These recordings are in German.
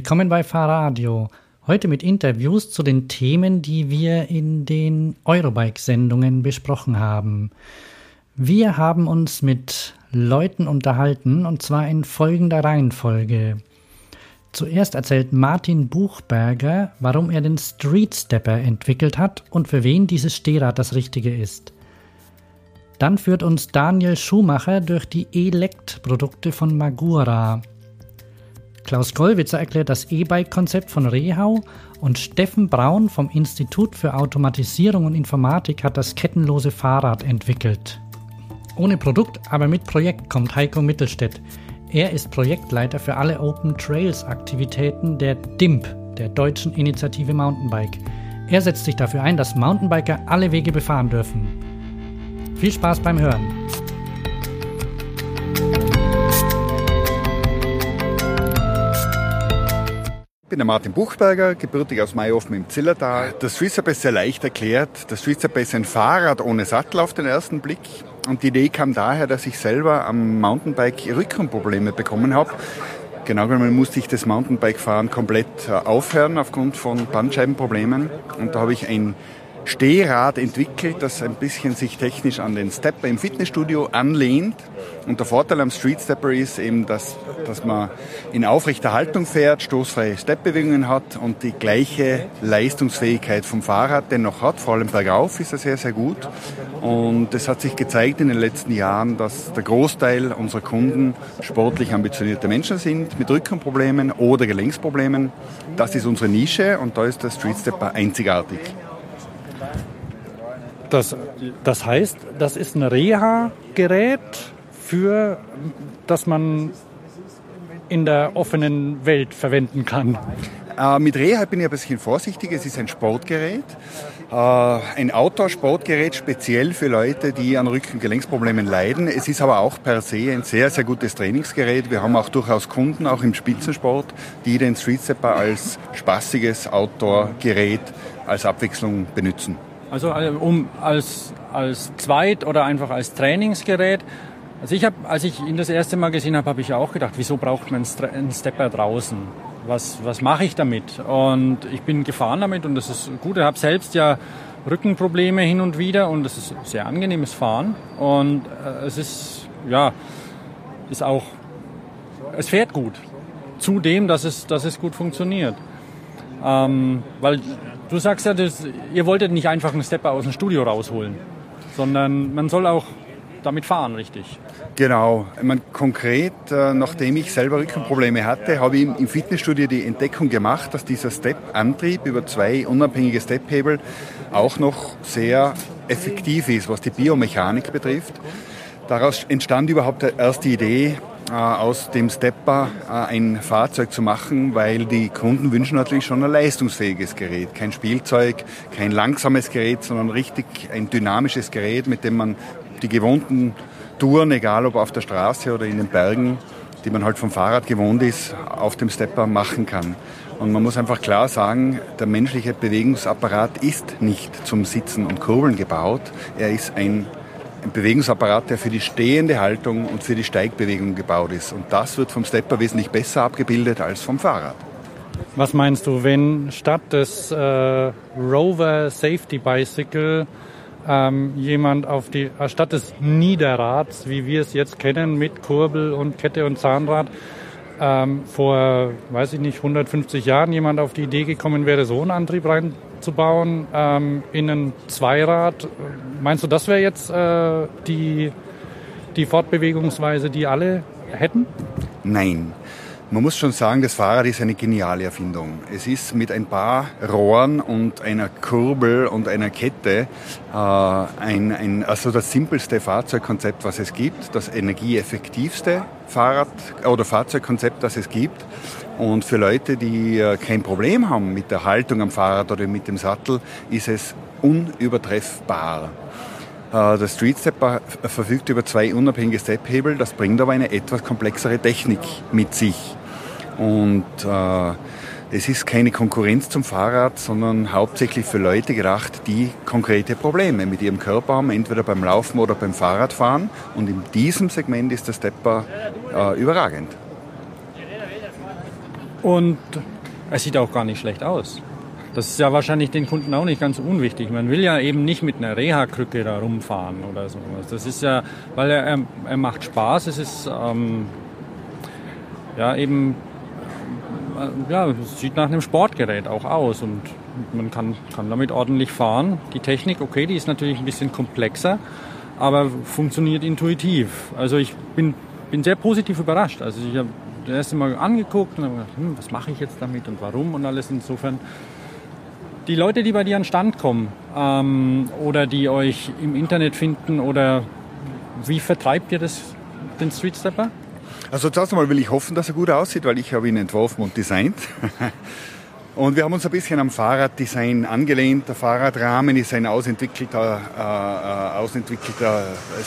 Willkommen bei Fahrradio. Heute mit Interviews zu den Themen, die wir in den Eurobike-Sendungen besprochen haben. Wir haben uns mit Leuten unterhalten und zwar in folgender Reihenfolge. Zuerst erzählt Martin Buchberger, warum er den Street Stepper entwickelt hat und für wen dieses Stehrad das Richtige ist. Dann führt uns Daniel Schumacher durch die Elect-Produkte von Magura. Klaus Gollwitzer erklärt das E-Bike-Konzept von Rehau und Steffen Braun vom Institut für Automatisierung und Informatik hat das kettenlose Fahrrad entwickelt. Ohne Produkt, aber mit Projekt kommt Heiko Mittelstädt. Er ist Projektleiter für alle Open Trails Aktivitäten der DIMP, der Deutschen Initiative Mountainbike. Er setzt sich dafür ein, dass Mountainbiker alle Wege befahren dürfen. Viel Spaß beim Hören. Bin der Martin Buchberger, gebürtig aus Mayhofen im Zillertal. Das Swissup ist sehr leicht erklärt. Das Swissup ist ein Fahrrad ohne Sattel auf den ersten Blick. Und die Idee kam daher, dass ich selber am Mountainbike Rückenprobleme bekommen habe. Genau genommen musste ich das Mountainbike-Fahren komplett äh, aufhören aufgrund von Bandscheibenproblemen. Und da habe ich ein Stehrad entwickelt, das ein bisschen sich technisch an den Stepper im Fitnessstudio anlehnt. Und der Vorteil am Street Stepper ist eben, dass, dass man in aufrechter Haltung fährt, stoßfreie Stepbewegungen hat und die gleiche Leistungsfähigkeit vom Fahrrad dennoch hat. Vor allem bergauf ist er sehr, sehr gut. Und es hat sich gezeigt in den letzten Jahren, dass der Großteil unserer Kunden sportlich ambitionierte Menschen sind mit Rückenproblemen oder Gelenksproblemen. Das ist unsere Nische und da ist der Street Stepper einzigartig. Das, das heißt, das ist ein Reha-Gerät für, das man in der offenen Welt verwenden kann. Äh, mit Reha bin ich ein bisschen vorsichtig. Es ist ein Sportgerät, äh, ein Outdoor-Sportgerät speziell für Leute, die an Rückengelenksproblemen leiden. Es ist aber auch per se ein sehr, sehr gutes Trainingsgerät. Wir haben auch durchaus Kunden, auch im Spitzensport, die den Street Stepper als spaßiges Outdoor-Gerät als Abwechslung benutzen. Also äh, um als, als Zweit- oder einfach als Trainingsgerät. Also ich habe, als ich ihn das erste Mal gesehen habe, habe ich auch gedacht, wieso braucht man einen Stepper draußen? Was, was mache ich damit? Und ich bin gefahren damit und das ist gut. Ich habe selbst ja Rückenprobleme hin und wieder und es ist sehr angenehmes Fahren. Und äh, es ist, ja, ist auch, es fährt gut. Zudem, dass es, dass es gut funktioniert. Ähm, weil Du sagst ja, das, ihr wolltet nicht einfach einen Stepper aus dem Studio rausholen, sondern man soll auch damit fahren, richtig? Genau. Ich meine, konkret, äh, nachdem ich selber Rückenprobleme hatte, habe ich im Fitnessstudio die Entdeckung gemacht, dass dieser Step-Antrieb über zwei unabhängige Stephebel auch noch sehr effektiv ist, was die Biomechanik betrifft. Daraus entstand überhaupt erst die Idee, aus dem Stepper äh, ein Fahrzeug zu machen, weil die Kunden wünschen natürlich schon ein leistungsfähiges Gerät. Kein Spielzeug, kein langsames Gerät, sondern richtig ein dynamisches Gerät, mit dem man die gewohnten Touren, egal ob auf der Straße oder in den Bergen, die man halt vom Fahrrad gewohnt ist, auf dem Stepper machen kann. Und man muss einfach klar sagen, der menschliche Bewegungsapparat ist nicht zum Sitzen und Kurbeln gebaut. Er ist ein ein Bewegungsapparat, der für die stehende Haltung und für die Steigbewegung gebaut ist. Und das wird vom Stepper wesentlich besser abgebildet als vom Fahrrad. Was meinst du, wenn statt des äh, Rover Safety Bicycle ähm, jemand auf die, äh, statt des Niederrads, wie wir es jetzt kennen, mit Kurbel und Kette und Zahnrad, ähm, vor, weiß ich nicht, 150 Jahren jemand auf die Idee gekommen wäre, so einen Antrieb reinzubauen ähm, in ein Zweirad. Meinst du, das wäre jetzt äh, die, die Fortbewegungsweise, die alle hätten? Nein. Man muss schon sagen, das Fahrrad ist eine geniale Erfindung. Es ist mit ein paar Rohren und einer Kurbel und einer Kette äh, ein, ein, also das simpelste Fahrzeugkonzept, was es gibt, das energieeffektivste Fahrrad- oder Fahrzeugkonzept, das es gibt. Und für Leute, die äh, kein Problem haben mit der Haltung am Fahrrad oder mit dem Sattel, ist es unübertreffbar. Äh, der Street Stepper verfügt über zwei unabhängige Stephebel, das bringt aber eine etwas komplexere Technik mit sich. Und äh, es ist keine Konkurrenz zum Fahrrad, sondern hauptsächlich für Leute gedacht, die konkrete Probleme mit ihrem Körper haben, entweder beim Laufen oder beim Fahrradfahren. Und in diesem Segment ist der Stepper äh, überragend. Und es sieht auch gar nicht schlecht aus. Das ist ja wahrscheinlich den Kunden auch nicht ganz unwichtig. Man will ja eben nicht mit einer Reha-Krücke da rumfahren oder sowas. Das ist ja, weil er, er, macht Spaß. Es ist ähm, ja eben, äh, ja, sieht nach einem Sportgerät auch aus und man kann, kann damit ordentlich fahren. Die Technik, okay, die ist natürlich ein bisschen komplexer, aber funktioniert intuitiv. Also ich bin, bin sehr positiv überrascht. Also ich habe das erste Mal angeguckt und habe gedacht, hm, was mache ich jetzt damit und warum und alles insofern die Leute, die bei dir an den Stand kommen ähm, oder die euch im Internet finden oder wie vertreibt ihr das, den Street Stepper? Also zuerst einmal will ich hoffen, dass er gut aussieht, weil ich habe ihn entworfen und designt. Und wir haben uns ein bisschen am Fahrraddesign angelehnt. Der Fahrradrahmen ist ein ausentwickelter, äh, äh ausentwickelter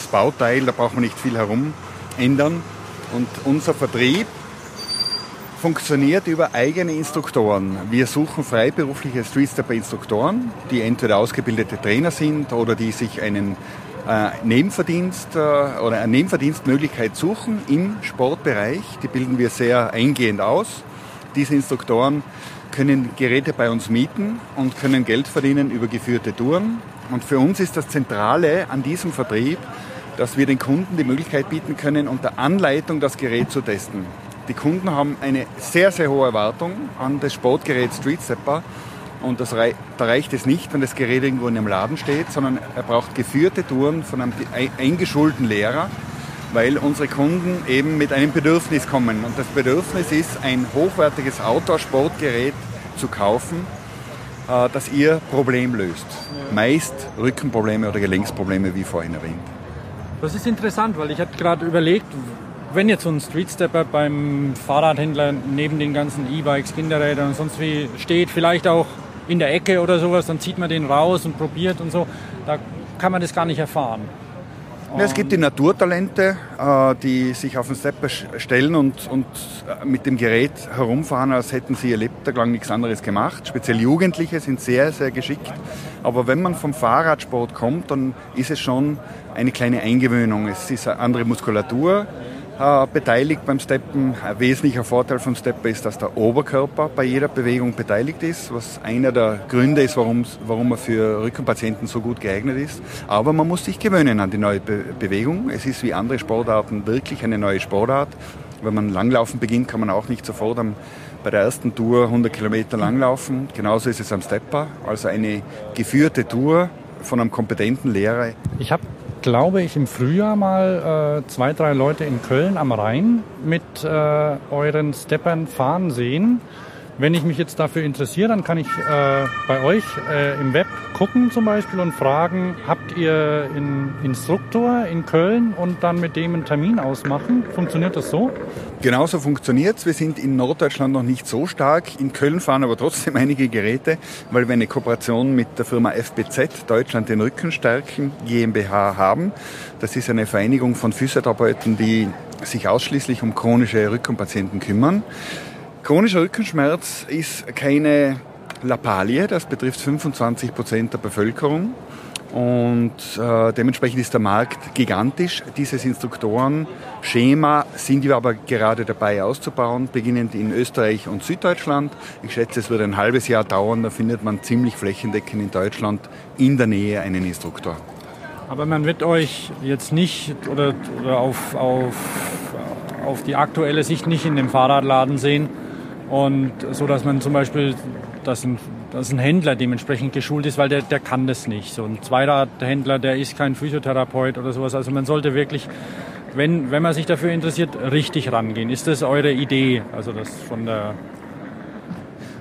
Bauteil, da braucht man nicht viel herum ändern. Und unser Vertrieb funktioniert über eigene Instruktoren. Wir suchen freiberufliche Streetstepper-Instruktoren, die entweder ausgebildete Trainer sind oder die sich einen äh, Nebenverdienst äh, oder eine Nebenverdienstmöglichkeit suchen im Sportbereich. Die bilden wir sehr eingehend aus. Diese Instruktoren können Geräte bei uns mieten und können Geld verdienen über geführte Touren. Und für uns ist das Zentrale an diesem Vertrieb, dass wir den Kunden die Möglichkeit bieten können, unter Anleitung das Gerät zu testen. Die Kunden haben eine sehr, sehr hohe Erwartung an das Sportgerät Street Stepper. Und das rei da reicht es nicht, wenn das Gerät irgendwo in einem Laden steht, sondern er braucht geführte Touren von einem eingeschulten Lehrer, weil unsere Kunden eben mit einem Bedürfnis kommen. Und das Bedürfnis ist, ein hochwertiges Outdoor-Sportgerät zu kaufen, äh, das ihr Problem löst. Meist Rückenprobleme oder Gelenksprobleme, wie vorhin erwähnt. Das ist interessant, weil ich hatte gerade überlegt, wenn jetzt so ein Streetstepper beim Fahrradhändler neben den ganzen E-Bikes, Kinderrädern und sonst wie steht, vielleicht auch in der Ecke oder sowas, dann zieht man den raus und probiert und so, da kann man das gar nicht erfahren. Ja, es gibt die Naturtalente, äh, die sich auf den Stepper stellen und, und äh, mit dem Gerät herumfahren, als hätten sie ihr Lebtag lang nichts anderes gemacht. Speziell Jugendliche sind sehr, sehr geschickt. Aber wenn man vom Fahrradsport kommt, dann ist es schon eine kleine Eingewöhnung. Es ist eine andere Muskulatur, äh, beteiligt beim Steppen. Ein wesentlicher Vorteil vom Stepper ist, dass der Oberkörper bei jeder Bewegung beteiligt ist, was einer der Gründe ist, warum, er für Rückenpatienten so gut geeignet ist. Aber man muss sich gewöhnen an die neue Be Bewegung. Es ist wie andere Sportarten wirklich eine neue Sportart. Wenn man Langlaufen beginnt, kann man auch nicht sofort am, bei der ersten Tour 100 Kilometer langlaufen. Genauso ist es am Stepper. Also eine geführte Tour von einem kompetenten Lehrer. Ich habe glaube ich, im Frühjahr mal äh, zwei, drei Leute in Köln am Rhein mit äh, euren Steppern fahren sehen. Wenn ich mich jetzt dafür interessiere, dann kann ich äh, bei euch äh, im Web gucken zum Beispiel und fragen, habt ihr einen Instruktor in Köln und dann mit dem einen Termin ausmachen? Funktioniert das so? Genauso funktioniert es. Wir sind in Norddeutschland noch nicht so stark. In Köln fahren aber trotzdem einige Geräte, weil wir eine Kooperation mit der Firma FBZ, Deutschland den Rückenstärken GmbH haben. Das ist eine Vereinigung von Physiotherapeuten, die sich ausschließlich um chronische Rückenpatienten kümmern. Chronischer Rückenschmerz ist keine Lappalie, das betrifft 25 Prozent der Bevölkerung. Und äh, dementsprechend ist der Markt gigantisch. Dieses Instruktoren-Schema sind wir aber gerade dabei auszubauen, beginnend in Österreich und Süddeutschland. Ich schätze, es wird ein halbes Jahr dauern, da findet man ziemlich flächendeckend in Deutschland in der Nähe einen Instruktor. Aber man wird euch jetzt nicht oder, oder auf, auf, auf die aktuelle Sicht nicht in dem Fahrradladen sehen, und so, dass man zum Beispiel, dass ein, dass ein Händler dementsprechend geschult ist, weil der, der kann das nicht. So ein Zweiradhändler, der ist kein Physiotherapeut oder sowas. Also man sollte wirklich, wenn, wenn man sich dafür interessiert, richtig rangehen. Ist das eure Idee? Also das von der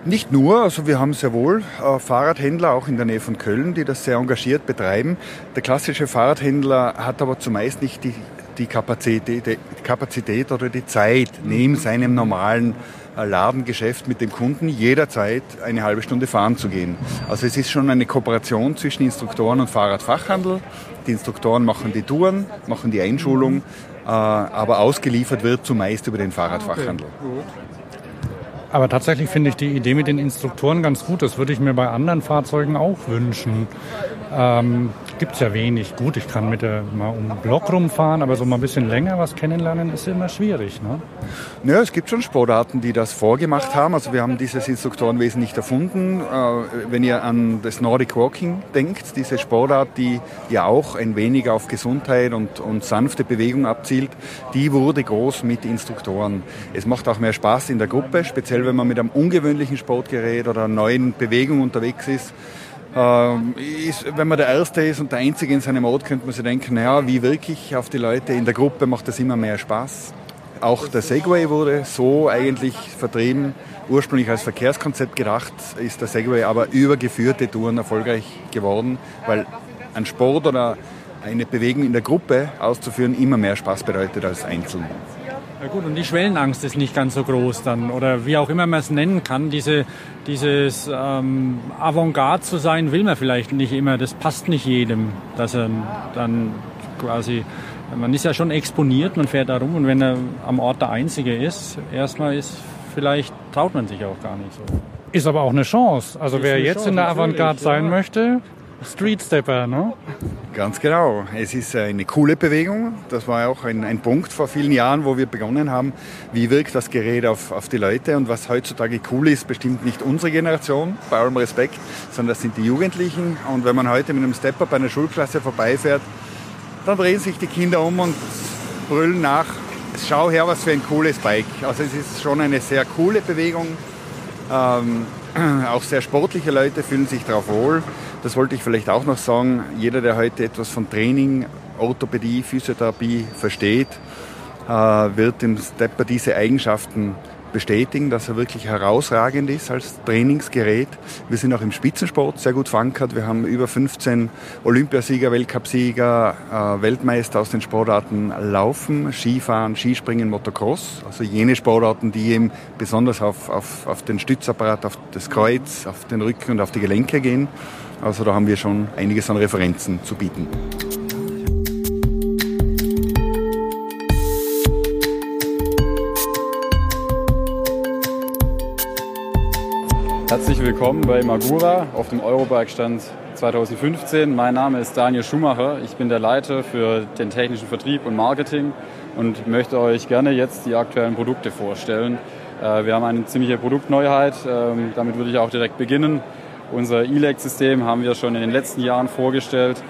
nicht nur, also wir haben sehr wohl äh, Fahrradhändler auch in der Nähe von Köln, die das sehr engagiert betreiben. Der klassische Fahrradhändler hat aber zumeist nicht die, die, Kapazität, die Kapazität oder die Zeit neben seinem normalen Ladengeschäft mit dem Kunden jederzeit eine halbe Stunde fahren zu gehen. Also es ist schon eine Kooperation zwischen Instruktoren und Fahrradfachhandel. Die Instruktoren machen die Touren, machen die Einschulung, äh, aber ausgeliefert wird zumeist über den Fahrradfachhandel. Okay, aber tatsächlich finde ich die Idee mit den Instruktoren ganz gut. Das würde ich mir bei anderen Fahrzeugen auch wünschen. Ähm, gibt es ja wenig. Gut, ich kann mit der mal um den Block rumfahren, aber so mal ein bisschen länger was kennenlernen ist immer schwierig. Ne? Ja, es gibt schon Sportarten, die das vorgemacht haben. Also wir haben dieses Instruktorenwesen nicht erfunden. Äh, wenn ihr an das Nordic Walking denkt, diese Sportart, die ja auch ein wenig auf Gesundheit und, und sanfte Bewegung abzielt, die wurde groß mit Instruktoren. Es macht auch mehr Spaß in der Gruppe, speziell wenn man mit einem ungewöhnlichen Sportgerät oder einer neuen Bewegung unterwegs ist. Ähm, ist, wenn man der Erste ist und der Einzige in seinem Ort, könnte man sich denken, naja, wie wirklich auf die Leute in der Gruppe macht das immer mehr Spaß. Auch der Segway wurde so eigentlich vertrieben. Ursprünglich als Verkehrskonzept gedacht, ist der Segway aber über geführte Touren erfolgreich geworden, weil ein Sport oder eine Bewegung in der Gruppe auszuführen immer mehr Spaß bedeutet als einzeln. Ja gut, und die Schwellenangst ist nicht ganz so groß dann, oder wie auch immer man es nennen kann. Diese, dieses ähm, Avantgarde zu sein, will man vielleicht nicht immer. Das passt nicht jedem, dass er dann quasi, man ist ja schon exponiert, man fährt da rum und wenn er am Ort der Einzige ist, erstmal ist, vielleicht traut man sich auch gar nicht so. Ist aber auch eine Chance. Also ist wer jetzt Chance, in der Avantgarde sein möchte, Street Stepper, ne? Ganz genau. Es ist eine coole Bewegung. Das war auch ein, ein, Punkt vor vielen Jahren, wo wir begonnen haben, wie wirkt das Gerät auf, auf die Leute. Und was heutzutage cool ist, bestimmt nicht unsere Generation, bei allem Respekt, sondern das sind die Jugendlichen. Und wenn man heute mit einem Stepper bei einer Schulklasse vorbeifährt, dann drehen sich die Kinder um und brüllen nach, schau her, was für ein cooles Bike. Also es ist schon eine sehr coole Bewegung. Ähm, auch sehr sportliche Leute fühlen sich darauf wohl. Das wollte ich vielleicht auch noch sagen. Jeder, der heute etwas von Training, Orthopädie, Physiotherapie versteht, äh, wird dem Stepper diese Eigenschaften bestätigen, dass er wirklich herausragend ist als Trainingsgerät. Wir sind auch im Spitzensport sehr gut verankert. Wir haben über 15 Olympiasieger, Weltcupsieger, äh, Weltmeister aus den Sportarten Laufen, Skifahren, Skispringen, Motocross. Also jene Sportarten, die eben besonders auf, auf, auf den Stützapparat, auf das Kreuz, auf den Rücken und auf die Gelenke gehen. Also da haben wir schon einiges an Referenzen zu bieten. Herzlich willkommen bei Magura auf dem Eurobike-Stand 2015. Mein Name ist Daniel Schumacher. Ich bin der Leiter für den technischen Vertrieb und Marketing und möchte euch gerne jetzt die aktuellen Produkte vorstellen. Äh, wir haben eine ziemliche Produktneuheit. Ähm, damit würde ich auch direkt beginnen. Unser E-Leg-System haben wir schon in den letzten Jahren vorgestellt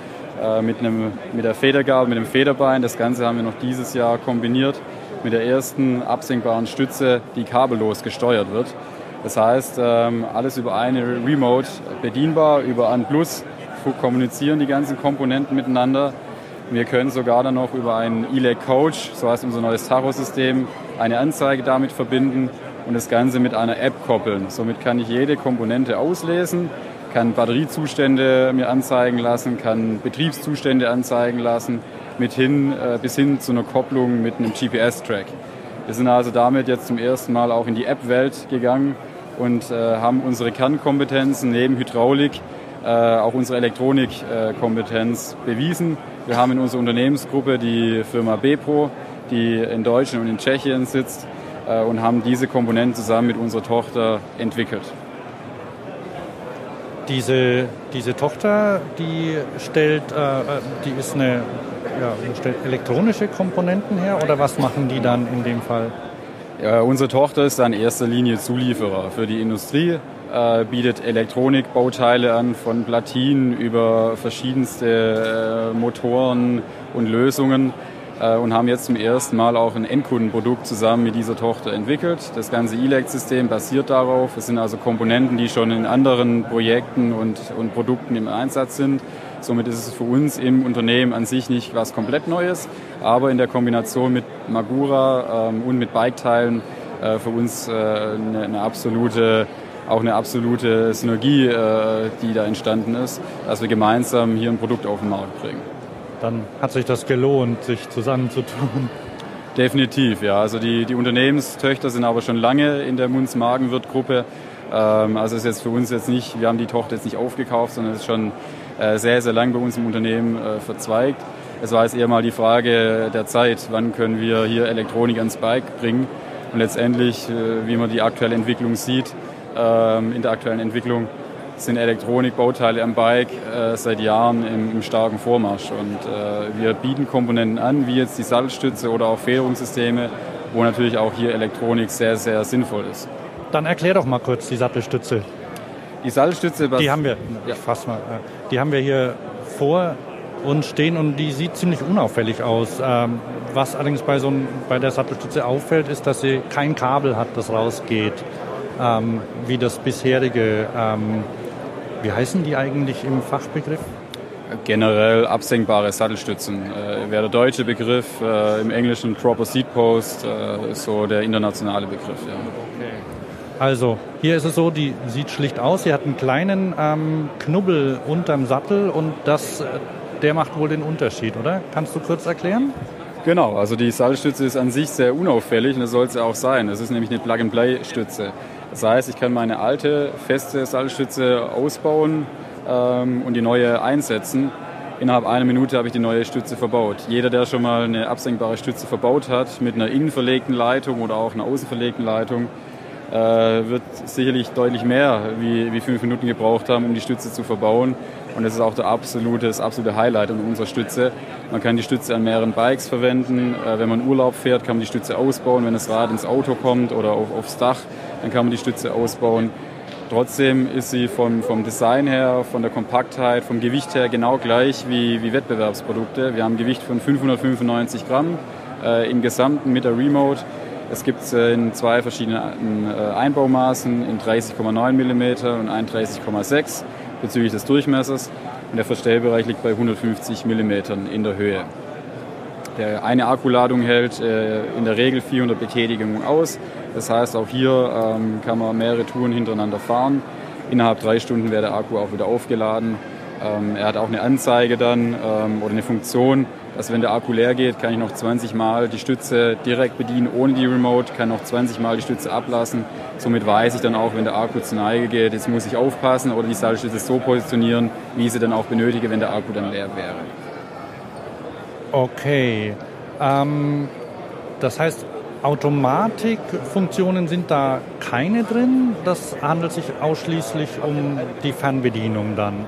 äh, mit, einem, mit der Federgabel, mit dem Federbein. Das Ganze haben wir noch dieses Jahr kombiniert mit der ersten absenkbaren Stütze, die kabellos gesteuert wird. Das heißt, ähm, alles über eine Remote bedienbar, über ANPlus kommunizieren die ganzen Komponenten miteinander. Wir können sogar dann noch über einen E-Leg Coach, so heißt unser neues Tacho-System, eine Anzeige damit verbinden und das Ganze mit einer App koppeln. Somit kann ich jede Komponente auslesen, kann Batteriezustände mir anzeigen lassen, kann Betriebszustände anzeigen lassen, mit hin, äh, bis hin zu einer Kopplung mit einem GPS-Track. Wir sind also damit jetzt zum ersten Mal auch in die App-Welt gegangen und äh, haben unsere Kernkompetenzen neben Hydraulik äh, auch unsere Elektronikkompetenz bewiesen. Wir haben in unserer Unternehmensgruppe die Firma Bepro, die in Deutschland und in Tschechien sitzt, äh, und haben diese Komponenten zusammen mit unserer Tochter entwickelt. Diese, diese Tochter, die stellt, äh, äh, die ist eine, ja, stellt elektronische Komponenten her oder was machen die dann in dem Fall? Ja, unsere Tochter ist in erster Linie Zulieferer für die Industrie, äh, bietet Elektronikbauteile an, von Platinen über verschiedenste äh, Motoren und Lösungen äh, und haben jetzt zum ersten Mal auch ein Endkundenprodukt zusammen mit dieser Tochter entwickelt. Das ganze E-Lect-System basiert darauf. Es sind also Komponenten, die schon in anderen Projekten und, und Produkten im Einsatz sind. Somit ist es für uns im Unternehmen an sich nicht was komplett Neues, aber in der Kombination mit Magura ähm, und mit Bike-Teilen äh, für uns äh, eine, eine, absolute auch eine absolute Synergie, äh, die da entstanden ist, dass wir gemeinsam hier ein Produkt auf den Markt bringen dann hat sich das gelohnt, sich zusammenzutun. Definitiv, ja. Also die, die Unternehmenstöchter sind aber schon lange in der Munz-Magenwirt-Gruppe. Ähm, also ist jetzt für uns jetzt nicht, wir haben die Tochter jetzt nicht aufgekauft, sondern ist schon äh, sehr, sehr lang bei uns im Unternehmen äh, verzweigt. Es war jetzt eher mal die Frage der Zeit, wann können wir hier Elektronik ans Bike bringen. Und letztendlich, äh, wie man die aktuelle Entwicklung sieht, ähm, in der aktuellen Entwicklung, sind Elektronikbauteile am Bike äh, seit Jahren im, im, starken Vormarsch. Und äh, wir bieten Komponenten an, wie jetzt die Sattelstütze oder auch Federungssysteme, wo natürlich auch hier Elektronik sehr, sehr sinnvoll ist. Dann erklär doch mal kurz die Sattelstütze. Die Sattelstütze, die haben wir, ja. fass mal, äh, die haben wir hier vor uns stehen und die sieht ziemlich unauffällig aus. Ähm, was allerdings bei, so ein, bei der Sattelstütze auffällt, ist, dass sie kein Kabel hat, das rausgeht, ähm, wie das bisherige. Ähm, wie heißen die eigentlich im Fachbegriff? Generell absenkbare Sattelstützen äh, wäre der deutsche Begriff, äh, im Englischen Proper Seat Post äh, ist so der internationale Begriff. Ja. Okay. Also hier ist es so, die sieht schlicht aus. Sie hat einen kleinen ähm, Knubbel unterm Sattel und das, äh, der macht wohl den Unterschied, oder? Kannst du kurz erklären? Genau, also die Sattelstütze ist an sich sehr unauffällig und das soll es ja auch sein. Es ist nämlich eine Plug-and-Play-Stütze. Das heißt, ich kann meine alte feste Sattelstütze ausbauen ähm, und die neue einsetzen. Innerhalb einer Minute habe ich die neue Stütze verbaut. Jeder, der schon mal eine absenkbare Stütze verbaut hat, mit einer innen verlegten Leitung oder auch einer außen verlegten Leitung, äh, wird sicherlich deutlich mehr wie, wie fünf Minuten gebraucht haben, um die Stütze zu verbauen. Und das ist auch der absolute, das absolute Highlight unserer Stütze. Man kann die Stütze an mehreren Bikes verwenden. Äh, wenn man Urlaub fährt, kann man die Stütze ausbauen. Wenn das Rad ins Auto kommt oder auf, aufs Dach, dann kann man die Stütze ausbauen. Trotzdem ist sie vom, vom Design her, von der Kompaktheit, vom Gewicht her genau gleich wie, wie Wettbewerbsprodukte. Wir haben ein Gewicht von 595 Gramm äh, im Gesamten mit der Remote. Es gibt es äh, in zwei verschiedenen äh, Einbaumaßen, in 30,9 mm und 31,6 bezüglich des Durchmessers. Und der Verstellbereich liegt bei 150 mm in der Höhe. Der eine Akkuladung hält äh, in der Regel 400 Betätigungen aus. Das heißt, auch hier ähm, kann man mehrere Touren hintereinander fahren. Innerhalb drei Stunden wäre der Akku auch wieder aufgeladen. Ähm, er hat auch eine Anzeige dann ähm, oder eine Funktion, dass wenn der Akku leer geht, kann ich noch 20 Mal die Stütze direkt bedienen ohne die Remote, kann noch 20 Mal die Stütze ablassen. Somit weiß ich dann auch, wenn der Akku zur Neige geht, jetzt muss ich aufpassen oder die Seilstütze so positionieren, wie ich sie dann auch benötige, wenn der Akku dann leer wäre. Okay. Ähm, das heißt, Automatikfunktionen sind da keine drin. Das handelt sich ausschließlich um die Fernbedienung dann.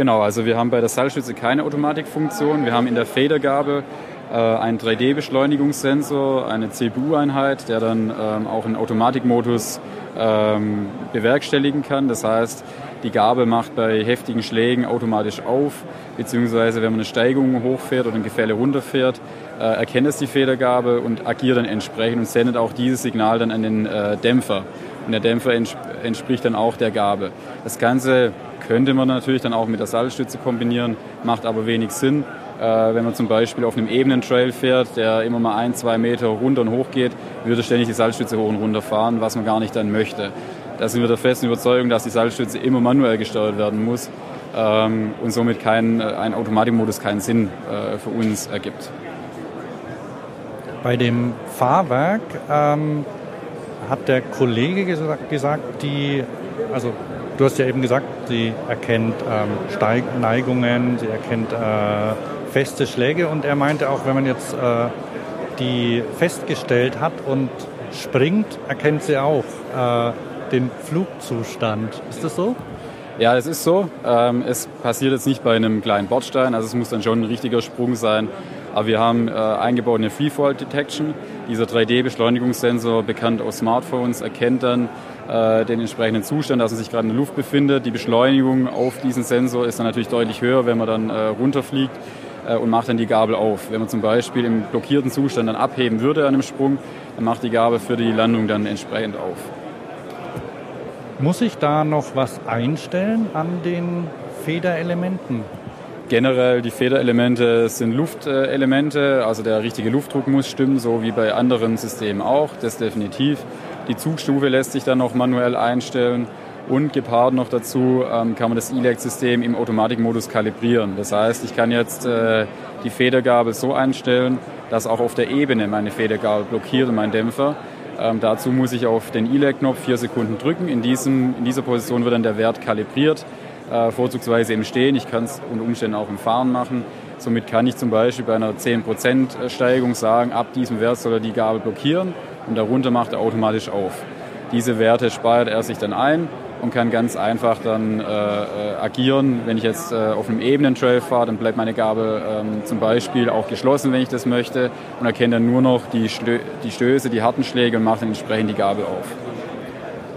Genau, also wir haben bei der Seilstütze keine Automatikfunktion. Wir haben in der Federgabe äh, einen 3D-Beschleunigungssensor, eine CPU-Einheit, der dann ähm, auch einen Automatikmodus ähm, bewerkstelligen kann. Das heißt, die Gabel macht bei heftigen Schlägen automatisch auf, beziehungsweise wenn man eine Steigung hochfährt oder ein Gefälle runterfährt, äh, erkennt es die Federgabel und agiert dann entsprechend und sendet auch dieses Signal dann an den äh, Dämpfer. Und der Dämpfer ents entspricht dann auch der Gabel. Das Ganze könnte man natürlich dann auch mit der Sattelstütze kombinieren, macht aber wenig Sinn. Äh, wenn man zum Beispiel auf einem ebenen Trail fährt, der immer mal ein, zwei Meter runter und hoch geht, würde ständig die Salzstütze hoch und runter fahren, was man gar nicht dann möchte. Da sind wir der festen Überzeugung, dass die Salzstütze immer manuell gesteuert werden muss ähm, und somit kein, äh, ein Automatikmodus keinen Sinn äh, für uns ergibt. Bei dem Fahrwerk ähm, hat der Kollege gesagt, die, also Du hast ja eben gesagt, sie erkennt ähm, Steig Neigungen, sie erkennt äh, feste Schläge und er meinte auch, wenn man jetzt äh, die festgestellt hat und springt, erkennt sie auch äh, den Flugzustand. Ist das so? Ja, es ist so. Ähm, es passiert jetzt nicht bei einem kleinen Bordstein, also es muss dann schon ein richtiger Sprung sein. Aber wir haben äh, eingebaut eine Freefall Detection. Dieser 3D-Beschleunigungssensor, bekannt aus Smartphones, erkennt dann äh, den entsprechenden Zustand, dass man sich gerade in der Luft befindet. Die Beschleunigung auf diesen Sensor ist dann natürlich deutlich höher, wenn man dann äh, runterfliegt äh, und macht dann die Gabel auf. Wenn man zum Beispiel im blockierten Zustand dann abheben würde an einem Sprung, dann macht die Gabel für die Landung dann entsprechend auf. Muss ich da noch was einstellen an den Federelementen? Generell die Federelemente sind Luftelemente, also der richtige Luftdruck muss stimmen, so wie bei anderen Systemen auch, das definitiv. Die Zugstufe lässt sich dann noch manuell einstellen und gepaart noch dazu ähm, kann man das E-Lect-System im Automatikmodus kalibrieren. Das heißt, ich kann jetzt äh, die Federgabel so einstellen, dass auch auf der Ebene meine Federgabel blockiert und mein Dämpfer. Ähm, dazu muss ich auf den E-Lect-Knopf vier Sekunden drücken. In, diesem, in dieser Position wird dann der Wert kalibriert äh, vorzugsweise im Stehen. Ich kann es unter Umständen auch im Fahren machen. Somit kann ich zum Beispiel bei einer 10% Steigung sagen, ab diesem Wert soll er die Gabel blockieren und darunter macht er automatisch auf. Diese Werte speichert er sich dann ein und kann ganz einfach dann äh, äh, agieren. Wenn ich jetzt äh, auf einem Ebenentrail fahre, dann bleibt meine Gabel ähm, zum Beispiel auch geschlossen, wenn ich das möchte und erkenne dann nur noch die, Stö die Stöße, die harten Schläge und mache dann entsprechend die Gabel auf.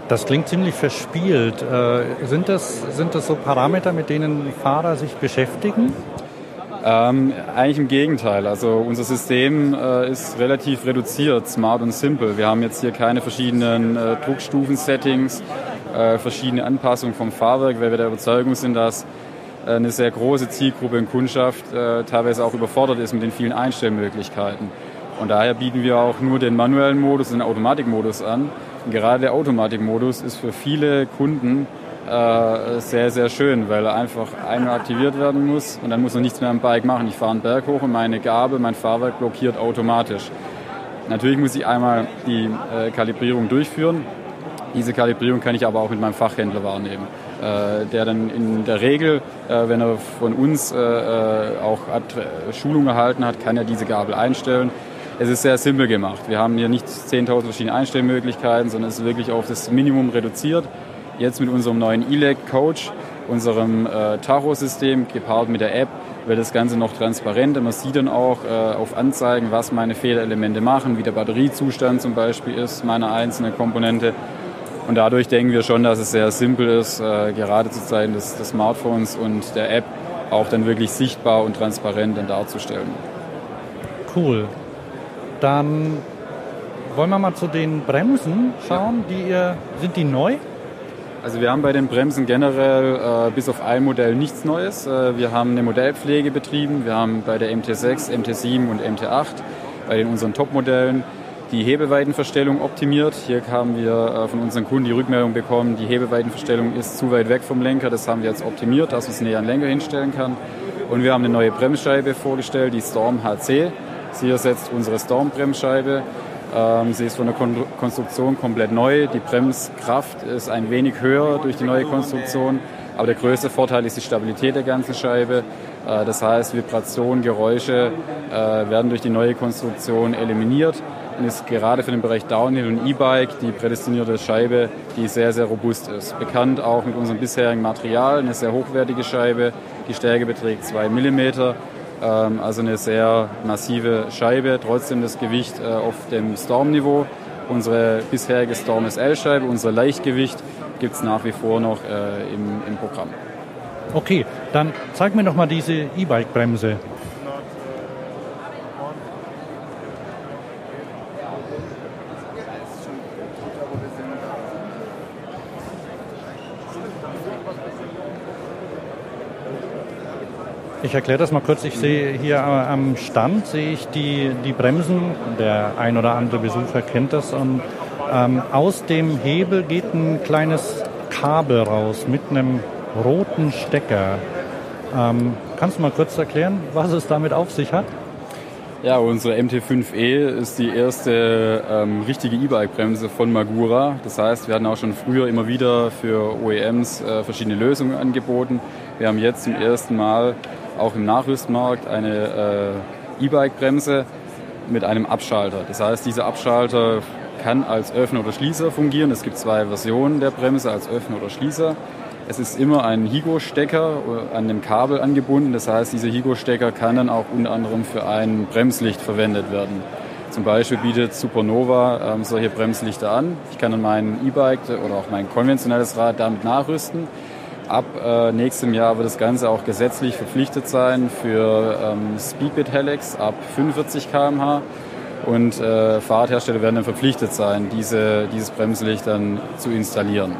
Das klingt ziemlich verspielt. Äh, sind, das, sind das so Parameter, mit denen Fahrer sich beschäftigen? Ähm, eigentlich im Gegenteil. Also unser System äh, ist relativ reduziert, smart und simpel. Wir haben jetzt hier keine verschiedenen äh, Druckstufen-Settings, äh, verschiedene Anpassungen vom Fahrwerk, weil wir der Überzeugung sind, dass äh, eine sehr große Zielgruppe in Kundschaft äh, teilweise auch überfordert ist mit den vielen Einstellmöglichkeiten. Und daher bieten wir auch nur den manuellen Modus und den Automatikmodus an. Gerade der Automatikmodus ist für viele Kunden äh, sehr, sehr schön, weil er einfach einmal aktiviert werden muss und dann muss er nichts mehr am Bike machen. Ich fahre einen Berg hoch und meine Gabel, mein Fahrwerk blockiert automatisch. Natürlich muss ich einmal die äh, Kalibrierung durchführen. Diese Kalibrierung kann ich aber auch mit meinem Fachhändler wahrnehmen, äh, der dann in der Regel, äh, wenn er von uns äh, äh, auch Schulung erhalten hat, kann er diese Gabel einstellen. Es ist sehr simpel gemacht. Wir haben hier nicht 10.000 verschiedene Einstellmöglichkeiten, sondern es ist wirklich auf das Minimum reduziert. Jetzt mit unserem neuen ELEC Coach, unserem äh, Tacho-System, gepaart mit der App, wird das Ganze noch transparenter. Man sieht dann auch äh, auf Anzeigen, was meine Federelemente machen, wie der Batteriezustand zum Beispiel ist, meiner einzelnen Komponente. Und dadurch denken wir schon, dass es sehr simpel ist, äh, gerade zu Zeiten des, des Smartphones und der App auch dann wirklich sichtbar und transparent dann darzustellen. Cool. Dann wollen wir mal zu den Bremsen schauen. Die ihr, sind die neu? Also wir haben bei den Bremsen generell äh, bis auf ein Modell nichts Neues. Äh, wir haben eine Modellpflege betrieben. Wir haben bei der MT6, MT7 und MT8 bei den unseren Top-Modellen die Hebeweitenverstellung optimiert. Hier haben wir äh, von unseren Kunden die Rückmeldung bekommen, die Hebeweitenverstellung ist zu weit weg vom Lenker. Das haben wir jetzt optimiert, dass man es näher an den Lenker hinstellen kann. Und wir haben eine neue Bremsscheibe vorgestellt, die Storm HC. Sie ersetzt unsere Storm-Bremsscheibe. Ähm, sie ist von der Kon Konstruktion komplett neu. Die Bremskraft ist ein wenig höher durch die neue Konstruktion. Aber der größte Vorteil ist die Stabilität der ganzen Scheibe. Äh, das heißt, Vibrationen, Geräusche äh, werden durch die neue Konstruktion eliminiert und ist gerade für den Bereich Downhill und E-Bike die prädestinierte Scheibe, die sehr, sehr robust ist. Bekannt auch mit unserem bisherigen Material, eine sehr hochwertige Scheibe. Die Stärke beträgt 2 mm also eine sehr massive Scheibe, trotzdem das Gewicht äh, auf dem Storm-Niveau. Unsere bisherige Storm SL-Scheibe, unser Leichtgewicht gibt es nach wie vor noch äh, im, im Programm. Okay, dann zeig mir doch mal diese E-Bike-Bremse. Ich erkläre das mal kurz. Ich sehe hier am Stand sehe ich die, die Bremsen. Der ein oder andere Besucher kennt das. Und ähm, aus dem Hebel geht ein kleines Kabel raus mit einem roten Stecker. Ähm, kannst du mal kurz erklären, was es damit auf sich hat? Ja, unsere MT5E ist die erste ähm, richtige E-Bike-Bremse von Magura. Das heißt, wir hatten auch schon früher immer wieder für OEMs äh, verschiedene Lösungen angeboten. Wir haben jetzt zum ersten Mal auch im Nachrüstmarkt eine äh, E-Bike-Bremse mit einem Abschalter. Das heißt, dieser Abschalter kann als Öffner oder Schließer fungieren. Es gibt zwei Versionen der Bremse als Öffner oder Schließer. Es ist immer ein Higo-Stecker an dem Kabel angebunden. Das heißt, dieser Higo-Stecker kann dann auch unter anderem für ein Bremslicht verwendet werden. Zum Beispiel bietet Supernova ähm, solche Bremslichter an. Ich kann dann mein E-Bike oder auch mein konventionelles Rad damit nachrüsten. Ab äh, nächstem Jahr wird das Ganze auch gesetzlich verpflichtet sein für ähm, Speedbit Helix ab 45 km/h. Und äh, Fahrradhersteller werden dann verpflichtet sein, diese, dieses Bremslicht dann zu installieren.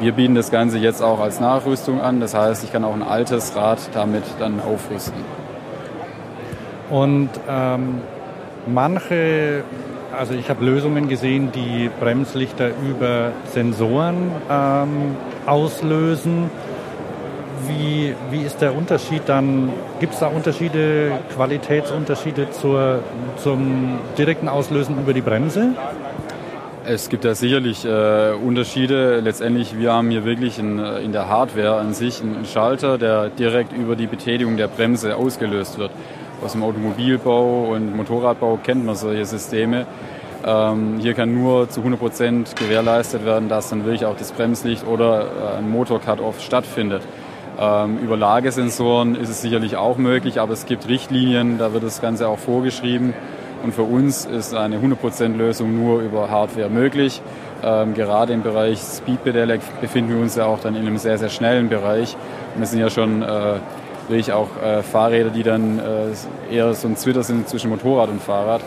Wir bieten das Ganze jetzt auch als Nachrüstung an. Das heißt, ich kann auch ein altes Rad damit dann aufrüsten. Und ähm, manche also ich habe Lösungen gesehen, die Bremslichter über Sensoren ähm, auslösen. Wie, wie ist der Unterschied dann? Gibt es da Unterschiede, Qualitätsunterschiede zur, zum direkten Auslösen über die Bremse? Es gibt da sicherlich äh, Unterschiede. Letztendlich, wir haben hier wirklich in, in der Hardware an sich einen Schalter, der direkt über die Betätigung der Bremse ausgelöst wird aus dem Automobilbau und Motorradbau kennt man solche Systeme. Ähm, hier kann nur zu 100 Prozent gewährleistet werden, dass dann wirklich auch das Bremslicht oder äh, ein Motor-Cut-Off stattfindet. Ähm, über Lagesensoren ist es sicherlich auch möglich, aber es gibt Richtlinien, da wird das Ganze auch vorgeschrieben. Und für uns ist eine 100% Lösung nur über Hardware möglich. Ähm, gerade im Bereich Speed Pedelec befinden wir uns ja auch dann in einem sehr, sehr schnellen Bereich. Und es sind ja schon äh, wirklich auch äh, Fahrräder, die dann äh, eher so ein Zwitter sind zwischen Motorrad und Fahrrad.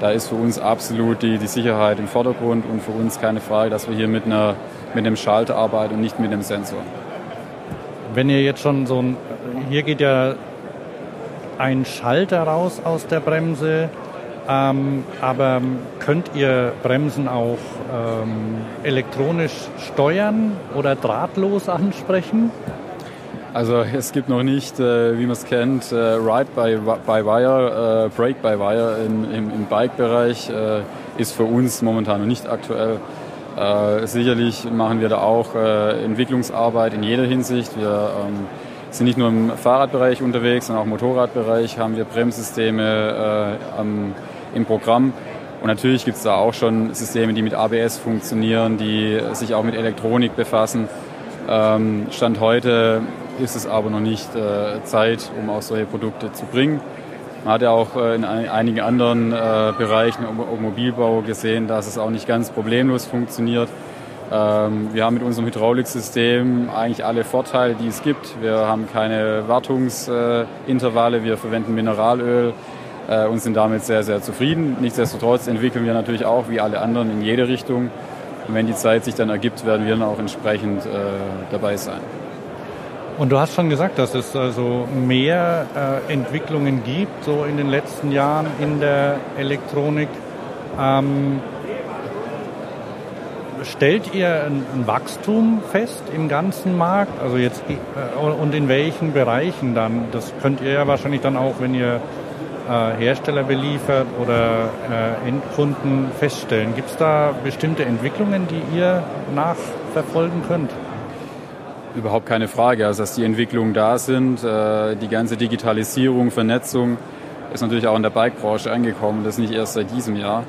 Da ist für uns absolut die, die Sicherheit im Vordergrund und für uns keine Frage, dass wir hier mit, einer, mit einem Schalter arbeiten und nicht mit einem Sensor. Wenn ihr jetzt schon so ein, hier geht ja ein Schalter raus aus der Bremse, ähm, aber könnt ihr Bremsen auch ähm, elektronisch steuern oder drahtlos ansprechen? Also es gibt noch nicht, äh, wie man es kennt, äh, Ride by, by Wire, äh, Brake by Wire in, im, im Bike-Bereich. Äh, ist für uns momentan noch nicht aktuell. Äh, sicherlich machen wir da auch äh, Entwicklungsarbeit in jeder Hinsicht. Wir ähm, sind nicht nur im Fahrradbereich unterwegs, sondern auch im Motorradbereich haben wir Bremssysteme am im Programm. Und natürlich gibt es da auch schon Systeme, die mit ABS funktionieren, die sich auch mit Elektronik befassen. Ähm, Stand heute ist es aber noch nicht äh, Zeit, um auch solche Produkte zu bringen. Man hat ja auch äh, in einigen anderen äh, Bereichen im Automobilbau gesehen, dass es auch nicht ganz problemlos funktioniert. Ähm, wir haben mit unserem Hydrauliksystem eigentlich alle Vorteile, die es gibt. Wir haben keine Wartungsintervalle, wir verwenden Mineralöl, äh, und sind damit sehr, sehr zufrieden. Nichtsdestotrotz entwickeln wir natürlich auch wie alle anderen in jede Richtung. Und wenn die Zeit sich dann ergibt, werden wir dann auch entsprechend dabei sein. Und du hast schon gesagt, dass es also mehr äh, Entwicklungen gibt, so in den letzten Jahren in der Elektronik. Ähm, stellt ihr ein, ein, Wachstum fest im ganzen Markt? Also jetzt äh, und in welchen Bereichen dann? Das könnt ihr ja wahrscheinlich dann auch, wenn ihr äh, Hersteller beliefert oder äh, Endkunden feststellen. Gibt es da bestimmte Entwicklungen, die ihr nachverfolgen könnt? Überhaupt keine Frage. Also dass die Entwicklungen da sind, äh, die ganze Digitalisierung, Vernetzung ist natürlich auch in der Bike-Branche angekommen. Das nicht erst seit diesem Jahr.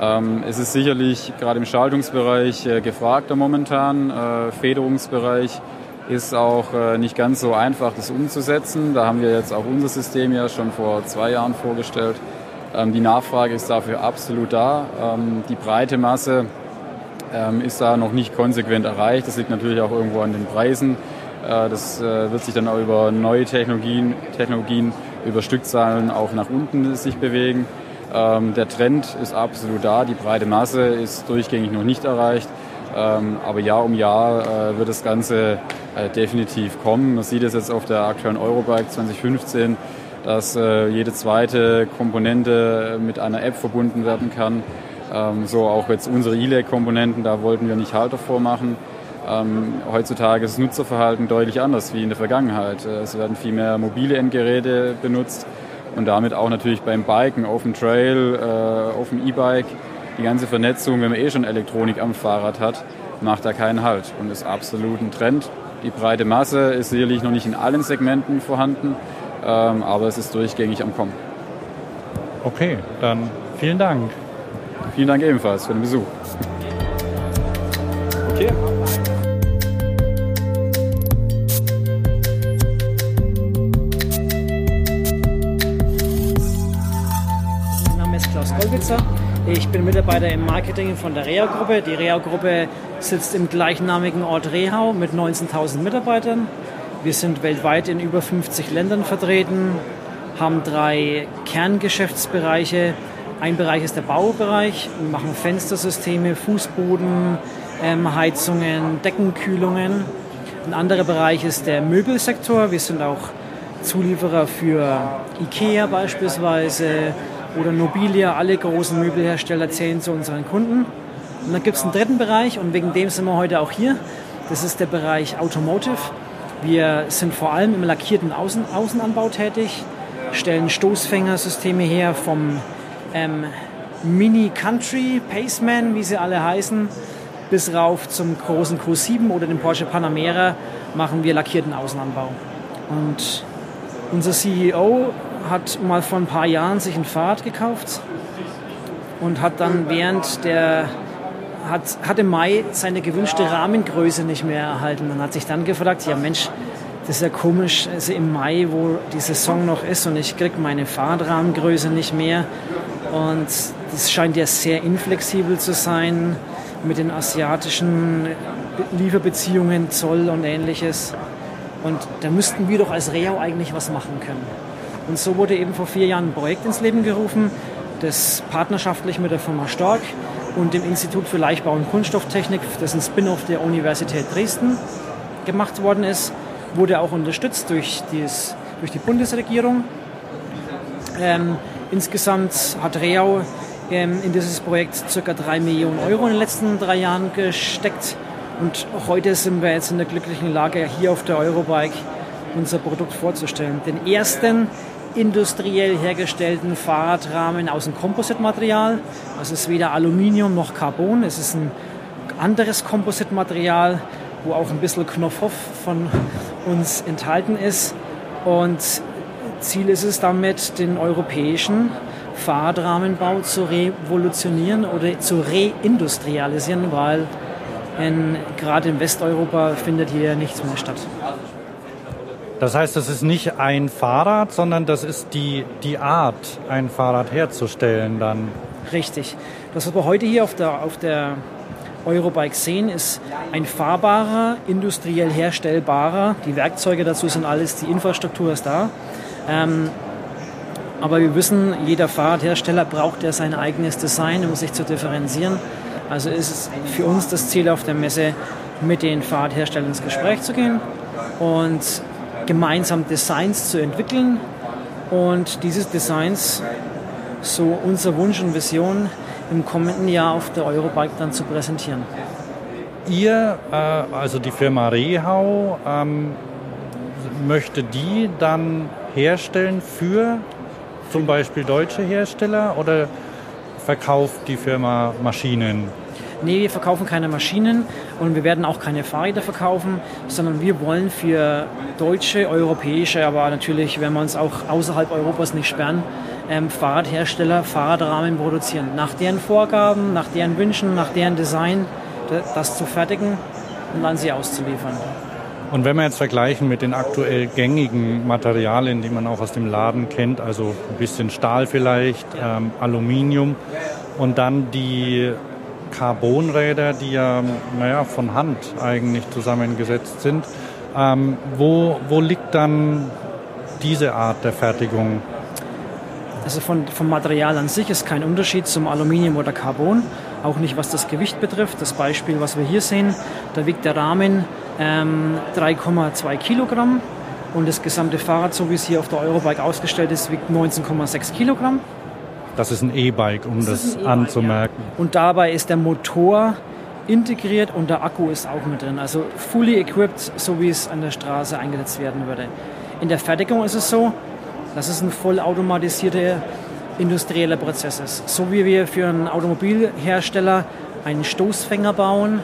Ähm, es ist sicherlich gerade im Schaltungsbereich gefragter momentan, Federungsbereich ist auch äh, nicht ganz so einfach, das umzusetzen. Da haben wir jetzt auch unser System ja schon vor zwei Jahren vorgestellt. Ähm, die Nachfrage ist dafür absolut da. Ähm, die breite Masse ähm, ist da noch nicht konsequent erreicht. Das liegt natürlich auch irgendwo an den Preisen. Äh, das äh, wird sich dann auch über neue Technologien, Technologien über Stückzahlen auch nach unten sich bewegen. Der Trend ist absolut da. Die breite Masse ist durchgängig noch nicht erreicht. Aber Jahr um Jahr wird das Ganze äh, definitiv kommen. Man sieht es jetzt auf der aktuellen Eurobike 2015, dass äh, jede zweite Komponente mit einer App verbunden werden kann. Ähm, so auch jetzt unsere E-Leg-Komponenten, da wollten wir nicht Halter vormachen. Ähm, heutzutage ist das Nutzerverhalten deutlich anders wie in der Vergangenheit. Äh, es werden viel mehr mobile Endgeräte benutzt und damit auch natürlich beim Biken auf dem Trail, äh, auf dem E-Bike. Die ganze Vernetzung, wenn man eh schon Elektronik am Fahrrad hat, macht da keinen Halt und ist absolut ein Trend. Die breite Masse ist sicherlich noch nicht in allen Segmenten vorhanden, ähm, aber es ist durchgängig am Kommen. Okay, dann vielen Dank. Vielen Dank ebenfalls für den Besuch. Okay. Mein Name ist Klaus Golwitzer. Ich bin Mitarbeiter im Marketing von der Rea-Gruppe. Die Rea-Gruppe sitzt im gleichnamigen Ort Rehau mit 19.000 Mitarbeitern. Wir sind weltweit in über 50 Ländern vertreten, haben drei Kerngeschäftsbereiche. Ein Bereich ist der Baubereich. Wir machen Fenstersysteme, Fußboden, ähm, Heizungen, Deckenkühlungen. Ein anderer Bereich ist der Möbelsektor. Wir sind auch Zulieferer für IKEA beispielsweise, oder Nobilia, alle großen Möbelhersteller zählen zu unseren Kunden. Und dann gibt es einen dritten Bereich und wegen dem sind wir heute auch hier. Das ist der Bereich Automotive. Wir sind vor allem im lackierten Außen Außenanbau tätig, stellen Stoßfängersysteme her vom ähm, Mini Country, Paceman, wie sie alle heißen, bis rauf zum großen Q7 oder dem Porsche Panamera machen wir lackierten Außenanbau. Und unser CEO hat mal vor ein paar Jahren sich ein Fahrrad gekauft und hat dann während der hat, hat im Mai seine gewünschte Rahmengröße nicht mehr erhalten und hat sich dann gefragt, ja Mensch, das ist ja komisch, also im Mai, wo die Saison noch ist und ich kriege meine Fahrradrahmengröße nicht mehr und das scheint ja sehr inflexibel zu sein mit den asiatischen Lieferbeziehungen, Zoll und ähnliches. Und da müssten wir doch als Reau eigentlich was machen können. Und so wurde eben vor vier Jahren ein Projekt ins Leben gerufen, das partnerschaftlich mit der Firma Stork und dem Institut für Leichtbau und Kunststofftechnik, das ein Spin-off der Universität Dresden gemacht worden ist, wurde auch unterstützt durch, dies, durch die Bundesregierung. Ähm, insgesamt hat Reau ähm, in dieses Projekt ca. 3 Millionen Euro in den letzten drei Jahren gesteckt. Und heute sind wir jetzt in der glücklichen Lage, hier auf der Eurobike unser Produkt vorzustellen. Den ersten industriell hergestellten Fahrradrahmen aus dem Composite-Material. Also ist weder Aluminium noch Carbon, es ist ein anderes Composite-Material, wo auch ein bisschen Knopfhoff von uns enthalten ist. Und Ziel ist es damit, den europäischen Fahrradrahmenbau zu revolutionieren oder zu reindustrialisieren, weil in, gerade in Westeuropa findet hier nichts mehr statt. Das heißt, das ist nicht ein Fahrrad, sondern das ist die, die Art, ein Fahrrad herzustellen dann. Richtig. Das, was wir heute hier auf der, auf der Eurobike sehen, ist ein fahrbarer, industriell herstellbarer. Die Werkzeuge dazu sind alles, die Infrastruktur ist da. Ähm, aber wir wissen, jeder Fahrradhersteller braucht ja sein eigenes Design, um sich zu differenzieren. Also ist es für uns das Ziel auf der Messe, mit den Fahrradherstellern ins Gespräch zu gehen und gemeinsam Designs zu entwickeln und dieses Designs, so unser Wunsch und Vision, im kommenden Jahr auf der Eurobike dann zu präsentieren. Ihr, äh, also die Firma Rehau, ähm, möchte die dann herstellen für zum Beispiel deutsche Hersteller oder verkauft die Firma Maschinen? nee, wir verkaufen keine Maschinen und wir werden auch keine Fahrräder verkaufen, sondern wir wollen für deutsche, europäische, aber natürlich werden wir uns auch außerhalb Europas nicht sperren, ähm, Fahrradhersteller Fahrradrahmen produzieren. Nach deren Vorgaben, nach deren Wünschen, nach deren Design, das zu fertigen und dann sie auszuliefern. Und wenn wir jetzt vergleichen mit den aktuell gängigen Materialien, die man auch aus dem Laden kennt, also ein bisschen Stahl vielleicht, ähm, Aluminium und dann die Carbonräder, die ja naja, von Hand eigentlich zusammengesetzt sind. Ähm, wo, wo liegt dann diese Art der Fertigung? Also von, vom Material an sich ist kein Unterschied zum Aluminium oder Carbon, auch nicht was das Gewicht betrifft. Das Beispiel, was wir hier sehen, da wiegt der Rahmen ähm, 3,2 Kilogramm und das gesamte Fahrrad, so wie es hier auf der Eurobike ausgestellt ist, wiegt 19,6 Kilogramm. Das ist ein E-Bike, um das, das e anzumerken. Ja. Und dabei ist der Motor integriert und der Akku ist auch mit drin. Also fully equipped, so wie es an der Straße eingesetzt werden würde. In der Fertigung ist es so, dass es ein vollautomatisierter industrieller Prozess ist. So wie wir für einen Automobilhersteller einen Stoßfänger bauen,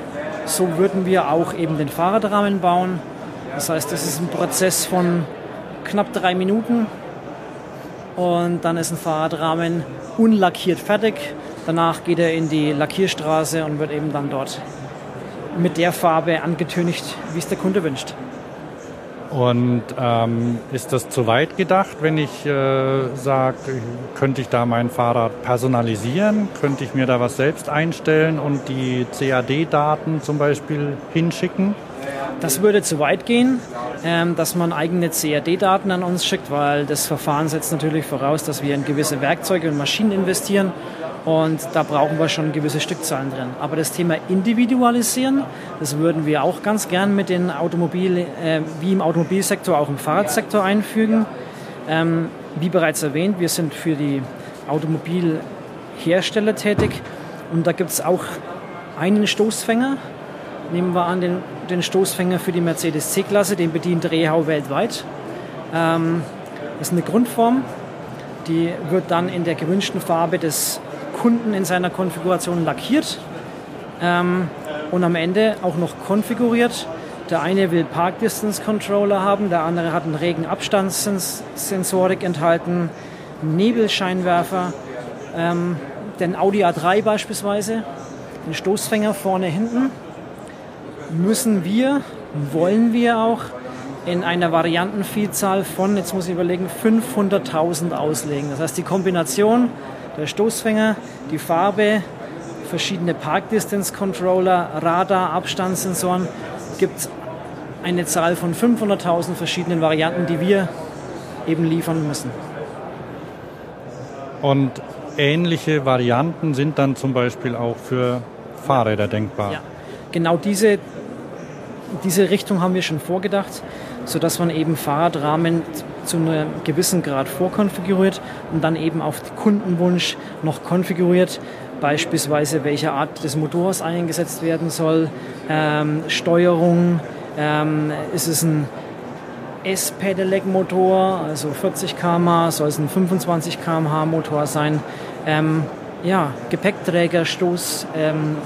so würden wir auch eben den Fahrradrahmen bauen. Das heißt, das ist ein Prozess von knapp drei Minuten und dann ist ein Fahrradrahmen unlackiert fertig. Danach geht er in die Lackierstraße und wird eben dann dort mit der Farbe angetönigt, wie es der Kunde wünscht. Und ähm, ist das zu weit gedacht, wenn ich äh, sage, könnte ich da mein Fahrrad personalisieren? Könnte ich mir da was selbst einstellen und die CAD-Daten zum Beispiel hinschicken? Das würde zu weit gehen, ähm, dass man eigene CAD-Daten an uns schickt, weil das Verfahren setzt natürlich voraus, dass wir in gewisse Werkzeuge und Maschinen investieren und da brauchen wir schon gewisse Stückzahlen drin. Aber das Thema Individualisieren, das würden wir auch ganz gern mit den Automobil, äh, wie im Automobilsektor, auch im Fahrradsektor einfügen. Ähm, wie bereits erwähnt, wir sind für die Automobilhersteller tätig und da gibt es auch einen Stoßfänger, nehmen wir an den, den Stoßfänger für die Mercedes C-Klasse, den bedient Rehau weltweit. Ähm, das ist eine Grundform, die wird dann in der gewünschten Farbe des Kunden in seiner Konfiguration lackiert ähm, und am Ende auch noch konfiguriert. Der eine will Park Distance Controller haben, der andere hat einen Regenabstandssensorik enthalten, Nebelscheinwerfer. Ähm, den Audi A3 beispielsweise, den Stoßfänger vorne, hinten, müssen wir, wollen wir auch in einer Variantenvielzahl von, jetzt muss ich überlegen, 500.000 auslegen. Das heißt, die Kombination der Stoßfänger, die Farbe, verschiedene Park Distance Controller, Radar, Abstandssensoren, gibt eine Zahl von 500.000 verschiedenen Varianten, die wir eben liefern müssen. Und ähnliche Varianten sind dann zum Beispiel auch für Fahrräder denkbar. Ja, genau diese, diese Richtung haben wir schon vorgedacht, sodass man eben Fahrradrahmen zu einem gewissen Grad vorkonfiguriert und dann eben auf Kundenwunsch noch konfiguriert, beispielsweise welche Art des Motors eingesetzt werden soll, ähm, Steuerung, ähm, ist es ein S-Pedelec-Motor, also 40 km/h, soll es ein 25 km/h Motor sein. Ähm, ja, Gepäckträger, Stoß, ähm,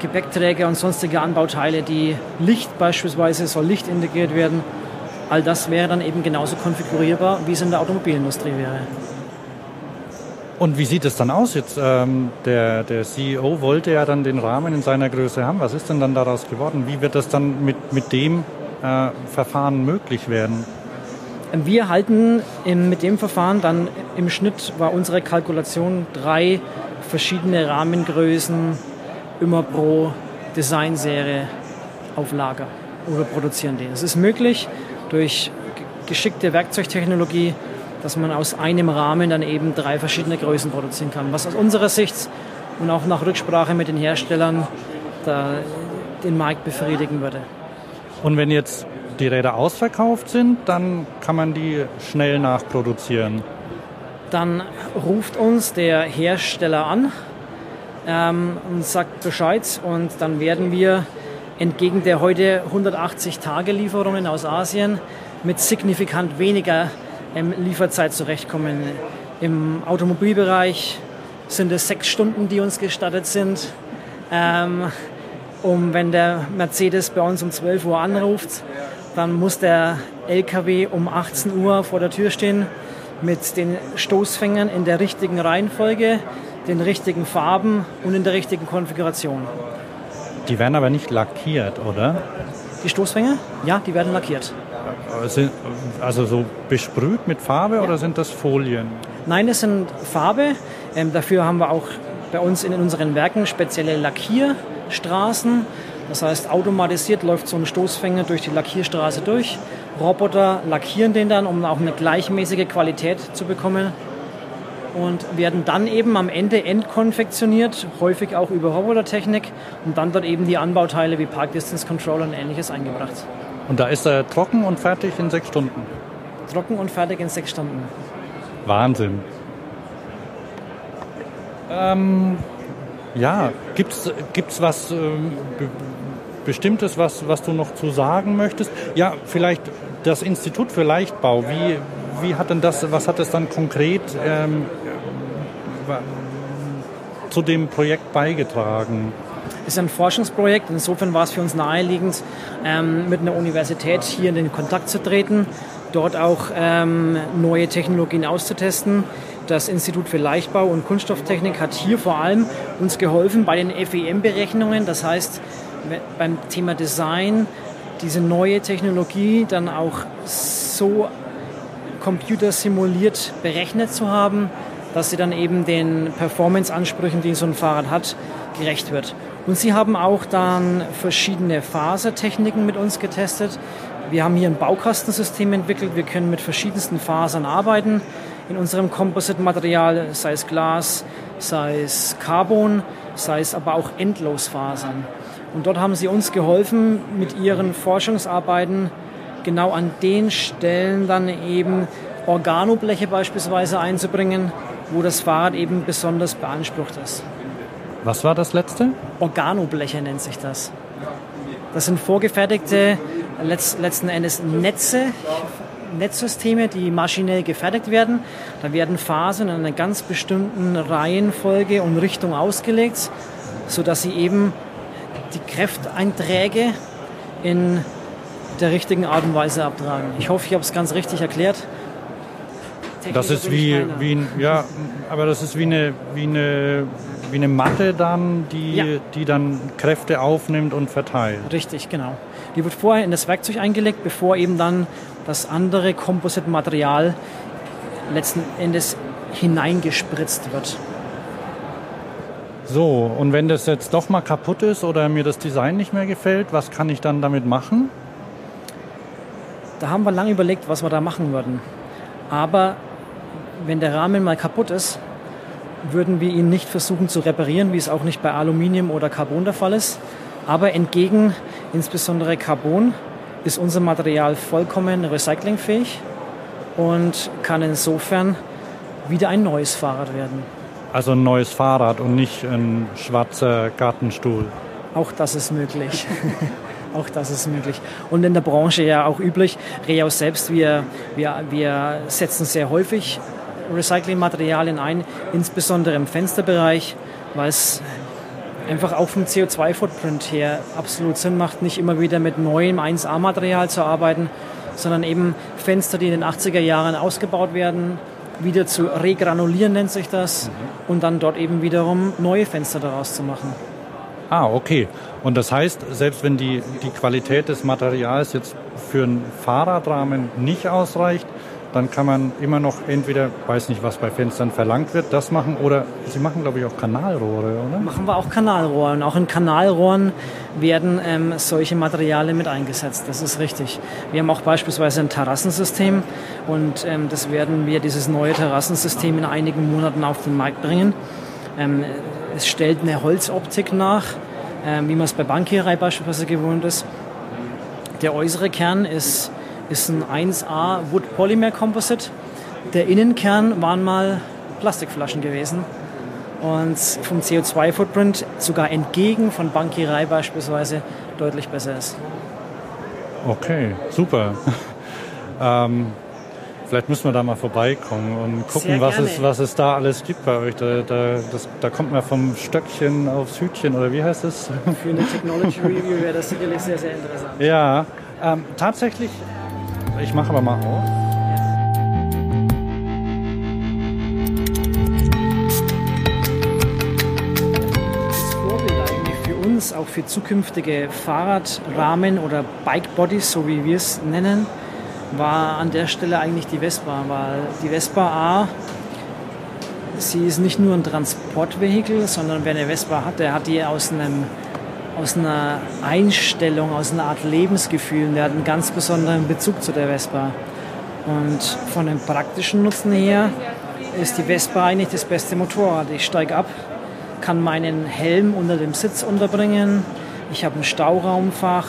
Gepäckträger und sonstige Anbauteile, die Licht beispielsweise, soll Licht integriert werden. All das wäre dann eben genauso konfigurierbar, wie es in der Automobilindustrie wäre. Und wie sieht es dann aus jetzt? Ähm, der, der CEO wollte ja dann den Rahmen in seiner Größe haben. Was ist denn dann daraus geworden? Wie wird das dann mit, mit dem äh, Verfahren möglich werden? Wir halten im, mit dem Verfahren dann im Schnitt war unsere Kalkulation drei verschiedene Rahmengrößen immer pro Designserie auf Lager oder produzieren die. Es ist möglich durch geschickte Werkzeugtechnologie, dass man aus einem Rahmen dann eben drei verschiedene Größen produzieren kann, was aus unserer Sicht und auch nach Rücksprache mit den Herstellern den Markt befriedigen würde. Und wenn jetzt die Räder ausverkauft sind, dann kann man die schnell nachproduzieren. Dann ruft uns der Hersteller an ähm, und sagt Bescheid und dann werden wir entgegen der heute 180 Tage Lieferungen aus Asien mit signifikant weniger ähm, Lieferzeit zurechtkommen. Im Automobilbereich sind es sechs Stunden, die uns gestattet sind. Ähm, um, wenn der Mercedes bei uns um 12 Uhr anruft, dann muss der LKW um 18 Uhr vor der Tür stehen mit den Stoßfängern in der richtigen Reihenfolge, den richtigen Farben und in der richtigen Konfiguration. Die werden aber nicht lackiert, oder? Die Stoßfänger? Ja, die werden lackiert. Also so besprüht mit Farbe ja. oder sind das Folien? Nein, es sind Farbe. Ähm, dafür haben wir auch bei uns in unseren Werken spezielle Lackierstraßen. Das heißt, automatisiert läuft so ein Stoßfänger durch die Lackierstraße durch. Roboter lackieren den dann, um auch eine gleichmäßige Qualität zu bekommen und werden dann eben am Ende endkonfektioniert, häufig auch über Robotertechnik und dann dort eben die Anbauteile wie Park Distance Controller und ähnliches eingebracht. Und da ist er trocken und fertig in sechs Stunden? Trocken und fertig in sechs Stunden. Wahnsinn. Ähm, ja, gibt es was ähm, Bestimmtes, was, was du noch zu sagen möchtest? Ja, vielleicht das Institut für Leichtbau. Wie, wie hat denn das, was hat es dann konkret ähm, zu dem Projekt beigetragen? Es ist ein Forschungsprojekt. Insofern war es für uns naheliegend, ähm, mit einer Universität hier in den Kontakt zu treten, dort auch ähm, neue Technologien auszutesten. Das Institut für Leichtbau und Kunststofftechnik hat hier vor allem uns geholfen bei den FEM-Berechnungen. Das heißt, beim Thema Design diese neue Technologie dann auch so computersimuliert berechnet zu haben, dass sie dann eben den Performance-Ansprüchen, die so ein Fahrrad hat, gerecht wird. Und sie haben auch dann verschiedene Fasertechniken mit uns getestet. Wir haben hier ein Baukastensystem entwickelt. Wir können mit verschiedensten Fasern arbeiten in unserem Composite-Material, sei es Glas, sei es Carbon, sei es aber auch Endlosfasern. Und dort haben sie uns geholfen, mit ihren Forschungsarbeiten genau an den Stellen dann eben Organobleche beispielsweise einzubringen, wo das Fahrrad eben besonders beansprucht ist. Was war das letzte? Organobleche nennt sich das. Das sind vorgefertigte, letzten Endes Netze, Netzsysteme, die maschinell gefertigt werden. Da werden Phasen in einer ganz bestimmten Reihenfolge und Richtung ausgelegt, sodass sie eben die Kräfteinträge in der richtigen Art und Weise abtragen. Ich hoffe, ich habe es ganz richtig erklärt. Das ist wie, wie ein, ja, aber das ist wie eine, wie eine, wie eine Matte dann, die, ja. die dann Kräfte aufnimmt und verteilt. Richtig, genau. Die wird vorher in das Werkzeug eingelegt, bevor eben dann das andere Composite-Material letzten Endes hineingespritzt wird. So, und wenn das jetzt doch mal kaputt ist oder mir das Design nicht mehr gefällt, was kann ich dann damit machen? Da haben wir lange überlegt, was wir da machen würden. Aber wenn der Rahmen mal kaputt ist, würden wir ihn nicht versuchen zu reparieren, wie es auch nicht bei Aluminium oder Carbon der Fall ist. Aber entgegen insbesondere Carbon ist unser Material vollkommen recyclingfähig und kann insofern wieder ein neues Fahrrad werden. Also ein neues Fahrrad und nicht ein schwarzer Gartenstuhl. Auch das ist möglich. auch das ist möglich. Und in der Branche ja auch üblich. Reaus selbst, wir, wir, wir setzen sehr häufig Recyclingmaterialien ein, insbesondere im Fensterbereich, weil es einfach auch vom CO2-Footprint her absolut Sinn macht, nicht immer wieder mit neuem 1A-Material zu arbeiten, sondern eben Fenster, die in den 80er Jahren ausgebaut werden, wieder zu regranulieren nennt sich das mhm. und dann dort eben wiederum neue Fenster daraus zu machen. Ah, okay. Und das heißt, selbst wenn die, die Qualität des Materials jetzt für einen Fahrradrahmen nicht ausreicht, dann kann man immer noch entweder, weiß nicht, was bei Fenstern verlangt wird, das machen oder Sie machen, glaube ich, auch Kanalrohre, oder? Machen wir auch Kanalrohre. Und auch in Kanalrohren werden ähm, solche Materialien mit eingesetzt. Das ist richtig. Wir haben auch beispielsweise ein Terrassensystem und ähm, das werden wir, dieses neue Terrassensystem, in einigen Monaten auf den Markt bringen. Ähm, es stellt eine Holzoptik nach, ähm, wie man es bei Bankierei beispielsweise gewohnt ist. Der äußere Kern ist ist ein 1A Wood Polymer Composite. Der Innenkern waren mal Plastikflaschen gewesen und vom CO2-Footprint sogar entgegen von Bankierei beispielsweise deutlich besser ist. Okay, super. ähm, vielleicht müssen wir da mal vorbeikommen und gucken, was es, was es da alles gibt bei euch. Da, da, das, da kommt man vom Stöckchen aufs Hütchen oder wie heißt es? Für eine Technology Review wäre das sicherlich sehr, sehr interessant. Ja, ähm, tatsächlich ich mache aber mal auf. uns, auch für zukünftige Fahrradrahmen oder Bikebodies, so wie wir es nennen, war an der Stelle eigentlich die Vespa, weil die Vespa A, sie ist nicht nur ein Transportvehikel, sondern wer eine Vespa hat, der hat die aus einem aus einer Einstellung, aus einer Art Lebensgefühl. Der hat einen ganz besonderen Bezug zu der Vespa. Und von dem praktischen Nutzen her ist die Vespa eigentlich das beste Motorrad. Ich steige ab, kann meinen Helm unter dem Sitz unterbringen. Ich habe ein Stauraumfach,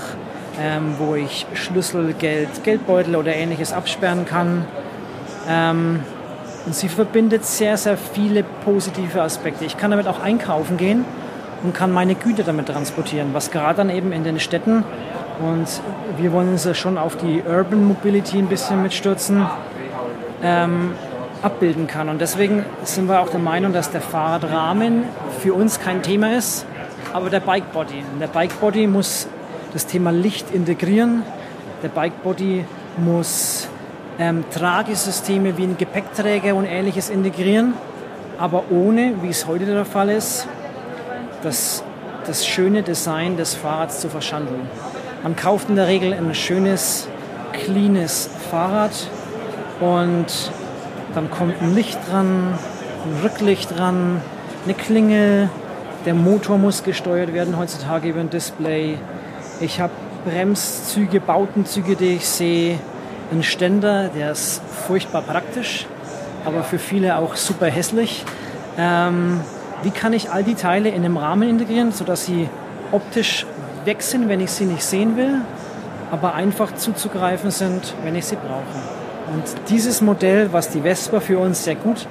ähm, wo ich Schlüssel, Geld, Geldbeutel oder ähnliches absperren kann. Ähm, und sie verbindet sehr, sehr viele positive Aspekte. Ich kann damit auch einkaufen gehen und kann meine Güter damit transportieren, was gerade dann eben in den Städten und wir wollen uns ja schon auf die Urban Mobility ein bisschen mitstürzen, ähm, abbilden kann. Und deswegen sind wir auch der Meinung, dass der Fahrradrahmen für uns kein Thema ist, aber der Bikebody. Der Bikebody muss das Thema Licht integrieren. Der Bikebody muss ähm, Tragesysteme wie ein Gepäckträger und ähnliches integrieren, aber ohne, wie es heute der Fall ist, das, das schöne Design des Fahrrads zu verschandeln. Man kauft in der Regel ein schönes, cleanes Fahrrad und dann kommt ein Licht dran, ein Rücklicht dran, eine Klingel, der Motor muss gesteuert werden heutzutage über ein Display. Ich habe Bremszüge, Bautenzüge, die ich sehe, einen Ständer, der ist furchtbar praktisch, aber für viele auch super hässlich. Ähm, wie kann ich all die Teile in einem Rahmen integrieren, sodass sie optisch weg sind, wenn ich sie nicht sehen will, aber einfach zuzugreifen sind, wenn ich sie brauche. Und dieses Modell, was die Vespa für uns sehr gut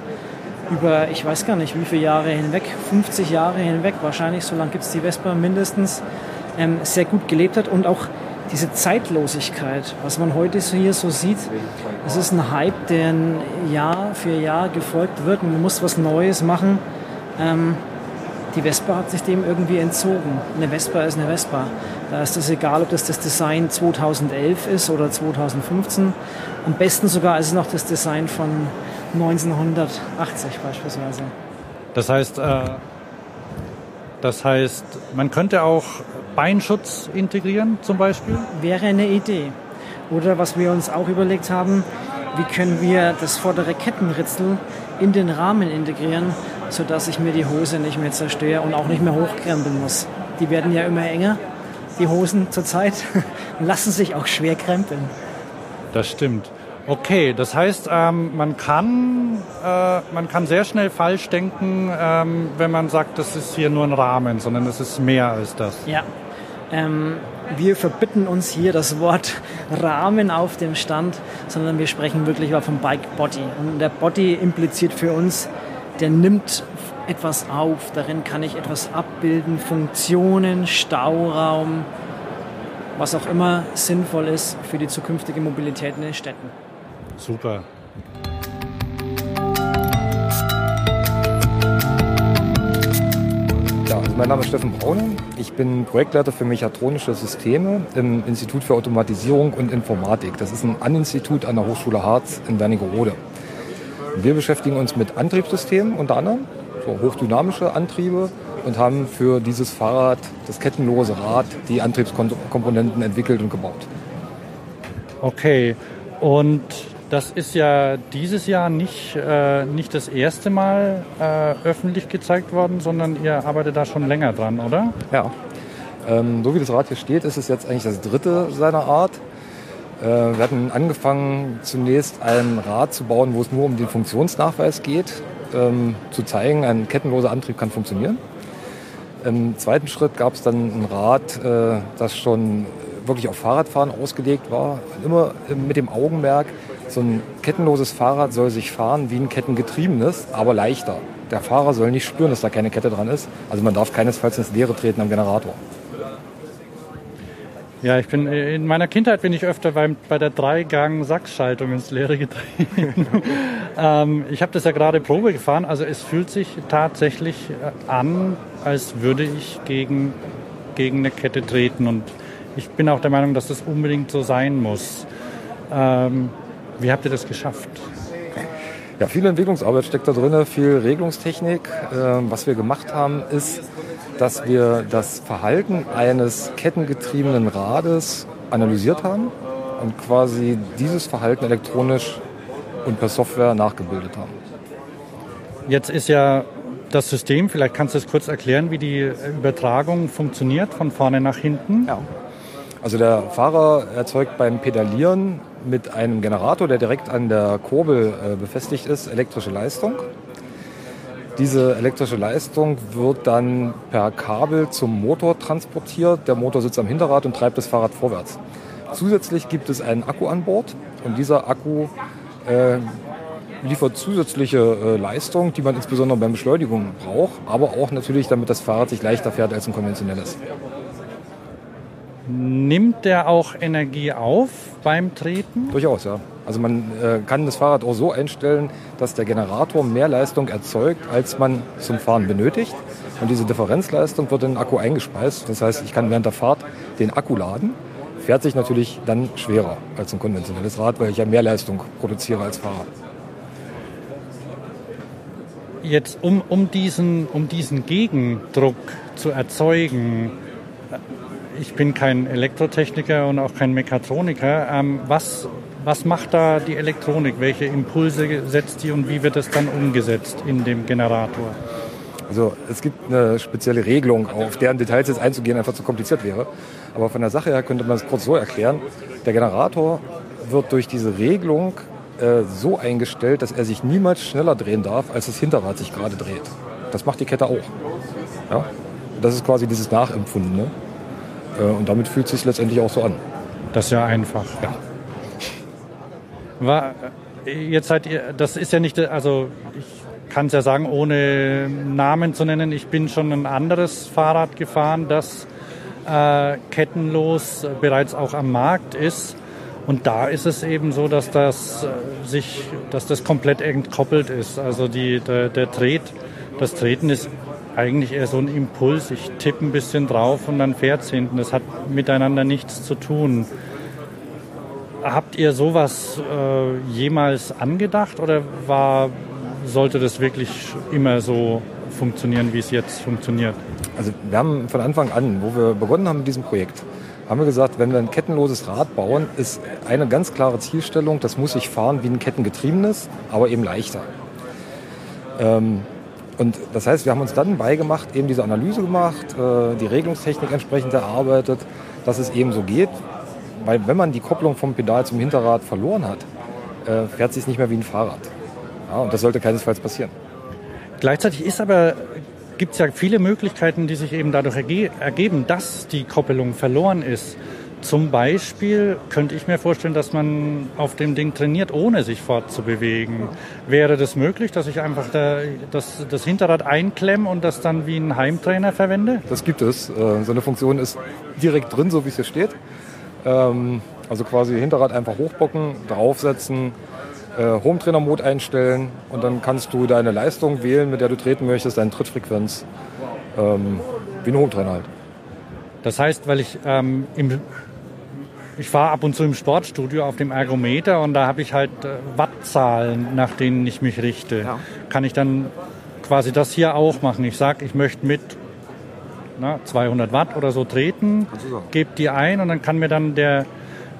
über, ich weiß gar nicht, wie viele Jahre hinweg, 50 Jahre hinweg, wahrscheinlich so lange gibt es die Vespa mindestens, ähm, sehr gut gelebt hat und auch diese Zeitlosigkeit, was man heute so hier so sieht, es ist ein Hype, der Jahr für Jahr gefolgt wird und man muss was Neues machen ähm, die Vespa hat sich dem irgendwie entzogen. Eine Vespa ist eine Vespa. Da ist es egal, ob das das Design 2011 ist oder 2015. Am besten sogar ist es noch das Design von 1980 beispielsweise. Das heißt, äh, das heißt, man könnte auch Beinschutz integrieren zum Beispiel? Wäre eine Idee. Oder was wir uns auch überlegt haben, wie können wir das vordere Kettenritzel in den Rahmen integrieren, sodass ich mir die Hose nicht mehr zerstöre und auch nicht mehr hochkrempeln muss. Die werden ja immer enger, die Hosen zurzeit, lassen sich auch schwer krempeln. Das stimmt. Okay, das heißt, ähm, man, kann, äh, man kann sehr schnell falsch denken, ähm, wenn man sagt, das ist hier nur ein Rahmen, sondern es ist mehr als das. Ja. Ähm, wir verbitten uns hier das Wort Rahmen auf dem Stand, sondern wir sprechen wirklich vom Bike Body. Und der Body impliziert für uns, der nimmt etwas auf. Darin kann ich etwas abbilden, Funktionen, Stauraum, was auch immer sinnvoll ist für die zukünftige Mobilität in den Städten. Super. Ja, also mein Name ist Steffen Braune. Ich bin Projektleiter für mechatronische Systeme im Institut für Automatisierung und Informatik. Das ist ein An-Institut an der Hochschule Harz in Wernigerode. Wir beschäftigen uns mit Antriebssystemen unter anderem, so hochdynamische Antriebe und haben für dieses Fahrrad, das kettenlose Rad, die Antriebskomponenten entwickelt und gebaut. Okay, und das ist ja dieses Jahr nicht, äh, nicht das erste Mal äh, öffentlich gezeigt worden, sondern ihr arbeitet da schon länger dran, oder? Ja. Ähm, so wie das Rad hier steht, ist es jetzt eigentlich das dritte seiner Art. Äh, wir hatten angefangen, zunächst ein Rad zu bauen, wo es nur um den Funktionsnachweis geht, ähm, zu zeigen, ein kettenloser Antrieb kann funktionieren. Im zweiten Schritt gab es dann ein Rad, äh, das schon wirklich auf Fahrradfahren ausgelegt war, immer mit dem Augenmerk, so ein kettenloses Fahrrad soll sich fahren wie ein kettengetriebenes, aber leichter. Der Fahrer soll nicht spüren, dass da keine Kette dran ist. Also man darf keinesfalls ins Leere treten am Generator. Ja, ich bin in meiner Kindheit bin ich öfter beim, bei der Dreigang-Sachsschaltung ins Leere getreten. ähm, ich habe das ja gerade Probe gefahren, also es fühlt sich tatsächlich äh, an, als würde ich gegen, gegen eine Kette treten und ich bin auch der Meinung, dass das unbedingt so sein muss. Ähm, wie habt ihr das geschafft? Ja, viel Entwicklungsarbeit steckt da drin, viel Regelungstechnik. Ähm, was wir gemacht haben, ist, dass wir das Verhalten eines kettengetriebenen Rades analysiert haben und quasi dieses Verhalten elektronisch und per Software nachgebildet haben. Jetzt ist ja das System, vielleicht kannst du es kurz erklären, wie die Übertragung funktioniert von vorne nach hinten. Ja. Also der Fahrer erzeugt beim Pedalieren mit einem Generator, der direkt an der Kurbel äh, befestigt ist, elektrische Leistung. Diese elektrische Leistung wird dann per Kabel zum Motor transportiert. Der Motor sitzt am Hinterrad und treibt das Fahrrad vorwärts. Zusätzlich gibt es einen Akku an Bord und dieser Akku äh, liefert zusätzliche äh, Leistung, die man insbesondere beim Beschleunigung braucht, aber auch natürlich, damit das Fahrrad sich leichter fährt als ein konventionelles. Nimmt der auch Energie auf beim Treten? Durchaus, ja. Also man äh, kann das Fahrrad auch so einstellen, dass der Generator mehr Leistung erzeugt, als man zum Fahren benötigt. Und diese Differenzleistung wird in den Akku eingespeist. Das heißt, ich kann während der Fahrt den Akku laden. Fährt sich natürlich dann schwerer als ein konventionelles Rad, weil ich ja mehr Leistung produziere als Fahrer. Jetzt, um, um, diesen, um diesen Gegendruck zu erzeugen, ich bin kein Elektrotechniker und auch kein Mechatroniker. Ähm, was, was macht da die Elektronik? Welche Impulse setzt die und wie wird das dann umgesetzt in dem Generator? Also es gibt eine spezielle Regelung, auf deren Details jetzt einzugehen einfach zu kompliziert wäre. Aber von der Sache her könnte man es kurz so erklären. Der Generator wird durch diese Regelung äh, so eingestellt, dass er sich niemals schneller drehen darf, als das Hinterrad sich gerade dreht. Das macht die Kette auch. Ja? Das ist quasi dieses Nachempfundene. Äh, und damit fühlt es sich letztendlich auch so an. Das ist ja einfach. Ja. War, jetzt seid ihr, das ist ja nicht, also ich kann es ja sagen, ohne Namen zu nennen, ich bin schon ein anderes Fahrrad gefahren, das äh, kettenlos bereits auch am Markt ist. Und da ist es eben so, dass das äh, sich, dass das komplett entkoppelt ist. Also die, der, der Tret, das Treten ist eigentlich eher so ein Impuls. Ich tippe ein bisschen drauf und dann fährt es hinten. Das hat miteinander nichts zu tun. habt ihr sowas äh, jemals angedacht oder war, sollte das wirklich immer so funktionieren, wie es jetzt funktioniert? Also wir haben von Anfang an, wo wir begonnen haben mit diesem Projekt, haben wir gesagt, wenn wir ein kettenloses Rad bauen, ist eine ganz klare Zielstellung, das muss sich fahren wie ein kettengetriebenes, aber eben leichter. Ähm, und das heißt, wir haben uns dann beigemacht, eben diese Analyse gemacht, äh, die Regelungstechnik entsprechend erarbeitet, dass es eben so geht. Weil wenn man die Kopplung vom Pedal zum Hinterrad verloren hat, äh, fährt es sich nicht mehr wie ein Fahrrad. Ja, und das sollte keinesfalls passieren. Gleichzeitig ist aber gibt es ja viele Möglichkeiten, die sich eben dadurch erge ergeben, dass die Koppelung verloren ist. Zum Beispiel könnte ich mir vorstellen, dass man auf dem Ding trainiert, ohne sich fortzubewegen. Wäre das möglich, dass ich einfach da, das, das Hinterrad einklemme und das dann wie ein Heimtrainer verwende? Das gibt es. Äh, so eine Funktion ist direkt drin, so wie es hier steht. Ähm, also quasi Hinterrad einfach hochbocken, draufsetzen, äh, Home-Trainer-Mode einstellen und dann kannst du deine Leistung wählen, mit der du treten möchtest, deine Trittfrequenz, ähm, wie ein Home-Trainer halt. Das heißt, weil ich ähm, im ich fahre ab und zu im Sportstudio auf dem Ergometer und da habe ich halt äh, Wattzahlen, nach denen ich mich richte. Ja. Kann ich dann quasi das hier auch machen? Ich sage, ich möchte mit na, 200 Watt oder so treten, gebe die ein und dann kann mir dann der,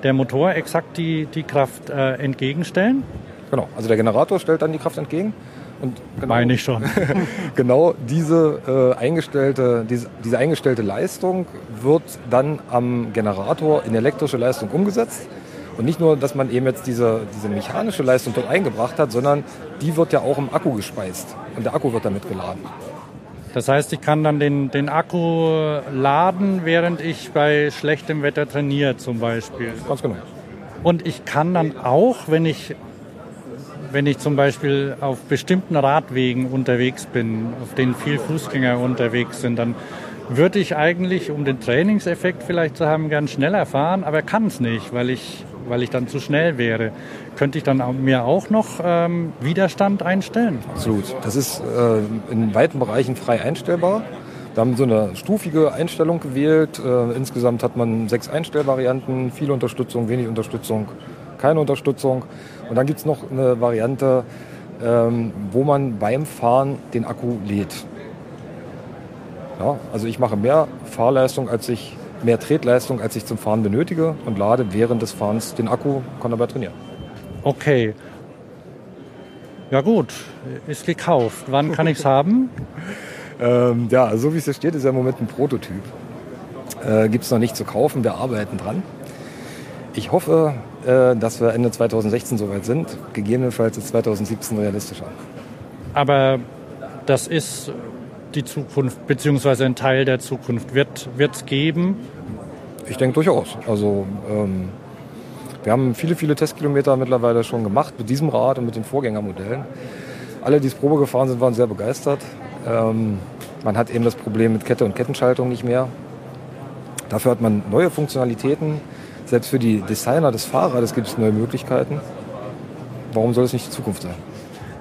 der Motor exakt die, die Kraft äh, entgegenstellen. Genau, also der Generator stellt dann die Kraft entgegen. Und genau, Meine ich schon. genau diese, äh, eingestellte, diese, diese eingestellte Leistung wird dann am Generator in elektrische Leistung umgesetzt. Und nicht nur, dass man eben jetzt diese, diese mechanische Leistung dort eingebracht hat, sondern die wird ja auch im Akku gespeist. Und der Akku wird damit geladen. Das heißt, ich kann dann den, den Akku laden, während ich bei schlechtem Wetter trainiere zum Beispiel. Ganz genau. Und ich kann dann auch, wenn ich wenn ich zum Beispiel auf bestimmten Radwegen unterwegs bin, auf denen viel Fußgänger unterwegs sind, dann würde ich eigentlich, um den Trainingseffekt vielleicht zu haben, gern schneller fahren, aber kann es nicht, weil ich, weil ich dann zu schnell wäre. Könnte ich dann mir auch noch ähm, Widerstand einstellen? Absolut. Das ist äh, in weiten Bereichen frei einstellbar. Wir haben so eine stufige Einstellung gewählt. Äh, insgesamt hat man sechs Einstellvarianten, viel Unterstützung, wenig Unterstützung, keine Unterstützung. Und dann gibt es noch eine Variante, ähm, wo man beim Fahren den Akku lädt. Ja, also ich mache mehr Fahrleistung, als ich mehr Tretleistung, als ich zum Fahren benötige und lade während des Fahrens den Akku, kann dabei trainieren. Okay. Ja gut, ist gekauft. Wann kann ich es haben? ähm, ja, so wie es hier steht, ist ja im Moment ein Prototyp. Äh, Gibt es noch nicht zu kaufen, wir arbeiten dran. Ich hoffe, dass wir Ende 2016 soweit sind. Gegebenenfalls ist 2017 realistischer. Aber das ist die Zukunft, beziehungsweise ein Teil der Zukunft. Wird es geben? Ich denke durchaus. Also ähm, wir haben viele, viele Testkilometer mittlerweile schon gemacht mit diesem Rad und mit den Vorgängermodellen. Alle, die es Probe gefahren sind, waren sehr begeistert. Ähm, man hat eben das Problem mit Kette und Kettenschaltung nicht mehr. Dafür hat man neue Funktionalitäten selbst für die Designer des Fahrrades gibt es neue Möglichkeiten. Warum soll es nicht die Zukunft sein?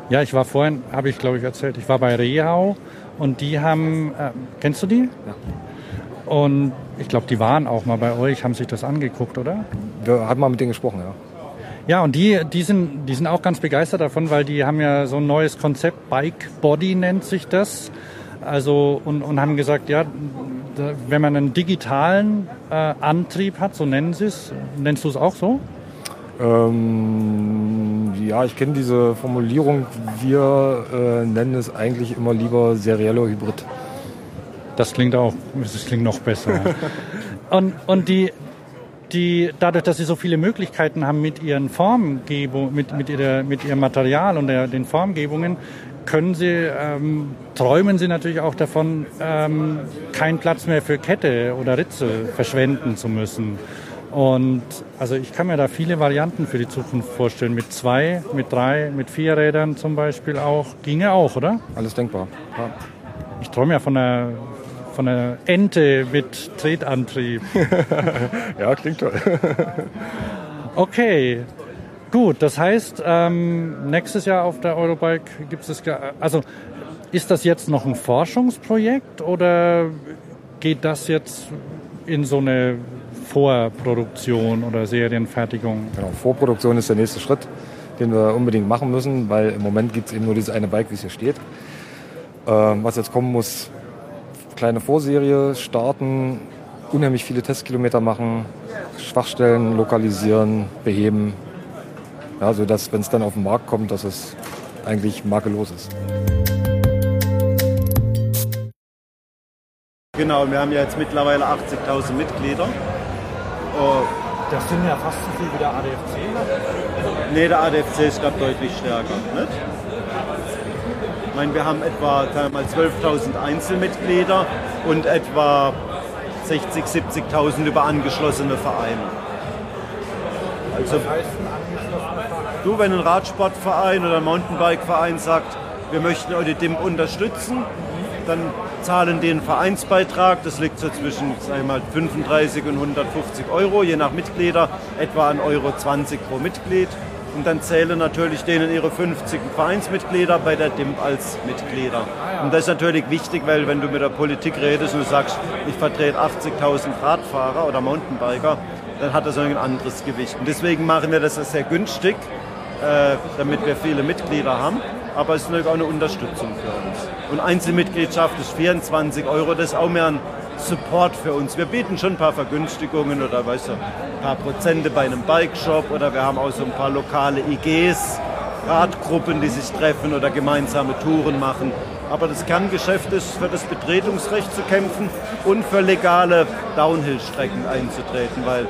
Ja, ich war vorhin, habe ich glaube ich erzählt, ich war bei Rehau und die haben, äh, kennst du die? Ja. Und ich glaube, die waren auch mal bei euch, haben sich das angeguckt, oder? Wir haben mal mit denen gesprochen, ja. Ja, und die, die, sind, die sind auch ganz begeistert davon, weil die haben ja so ein neues Konzept, Bike Body nennt sich das. Also, und, und haben gesagt, ja, wenn man einen digitalen äh, Antrieb hat, so nennen sie es, nennst du es auch so? Ähm, ja, ich kenne diese Formulierung. Wir äh, nennen es eigentlich immer lieber serieller Hybrid. Das klingt auch, das klingt noch besser. und, und die, die, dadurch, dass sie so viele Möglichkeiten haben mit ihren Formgebungen, mit, mit, ihrer, mit ihrem Material und der, den Formgebungen, können Sie, ähm, träumen Sie natürlich auch davon, ähm, keinen Platz mehr für Kette oder Ritze verschwenden zu müssen. Und also ich kann mir da viele Varianten für die Zukunft vorstellen. Mit zwei, mit drei, mit vier Rädern zum Beispiel auch. Ginge auch, oder? Alles denkbar. Ja. Ich träume ja von einer, von einer Ente mit Tretantrieb. ja, klingt toll. okay, Gut, das heißt, ähm, nächstes Jahr auf der Eurobike gibt es, also ist das jetzt noch ein Forschungsprojekt oder geht das jetzt in so eine Vorproduktion oder Serienfertigung. Genau, Vorproduktion ist der nächste Schritt, den wir unbedingt machen müssen, weil im Moment gibt es eben nur dieses eine Bike, wie es hier steht. Ähm, was jetzt kommen muss, kleine Vorserie starten, unheimlich viele Testkilometer machen, Schwachstellen lokalisieren, beheben, ja, sodass, wenn es dann auf den Markt kommt, dass es eigentlich makellos ist. Genau, wir haben ja jetzt mittlerweile 80.000 Mitglieder. Oh. Das sind ja fast so viel wie der ADFC. Nee, der ADFC ist gerade deutlich stärker. Nicht? Ich meine, wir haben etwa 12.000 Einzelmitglieder und etwa 60.000, 70.000 über angeschlossene Vereine. Also, du, wenn ein Radsportverein oder ein Mountainbike-Verein sagt, wir möchten eure DIMP unterstützen, dann zahlen den Vereinsbeitrag, das liegt so zwischen sagen mal, 35 und 150 Euro, je nach Mitglieder, etwa 1,20 Euro 20 pro Mitglied. Und dann zählen natürlich denen ihre 50 Vereinsmitglieder bei der DIMP als Mitglieder. Und das ist natürlich wichtig, weil wenn du mit der Politik redest und du sagst, ich vertrete 80.000 Radfahrer oder Mountainbiker, dann hat das ein anderes Gewicht. Und deswegen machen wir das sehr günstig, äh, damit wir viele Mitglieder haben. Aber es ist natürlich auch eine Unterstützung für uns. Und Einzelmitgliedschaft ist 24 Euro, das ist auch mehr ein Support für uns. Wir bieten schon ein paar Vergünstigungen oder weißt du, ein paar Prozente bei einem Bike-Shop oder wir haben auch so ein paar lokale IGs, Radgruppen, die sich treffen oder gemeinsame Touren machen. Aber das Kerngeschäft ist, für das Betretungsrecht zu kämpfen und für legale Downhill-Strecken einzutreten, weil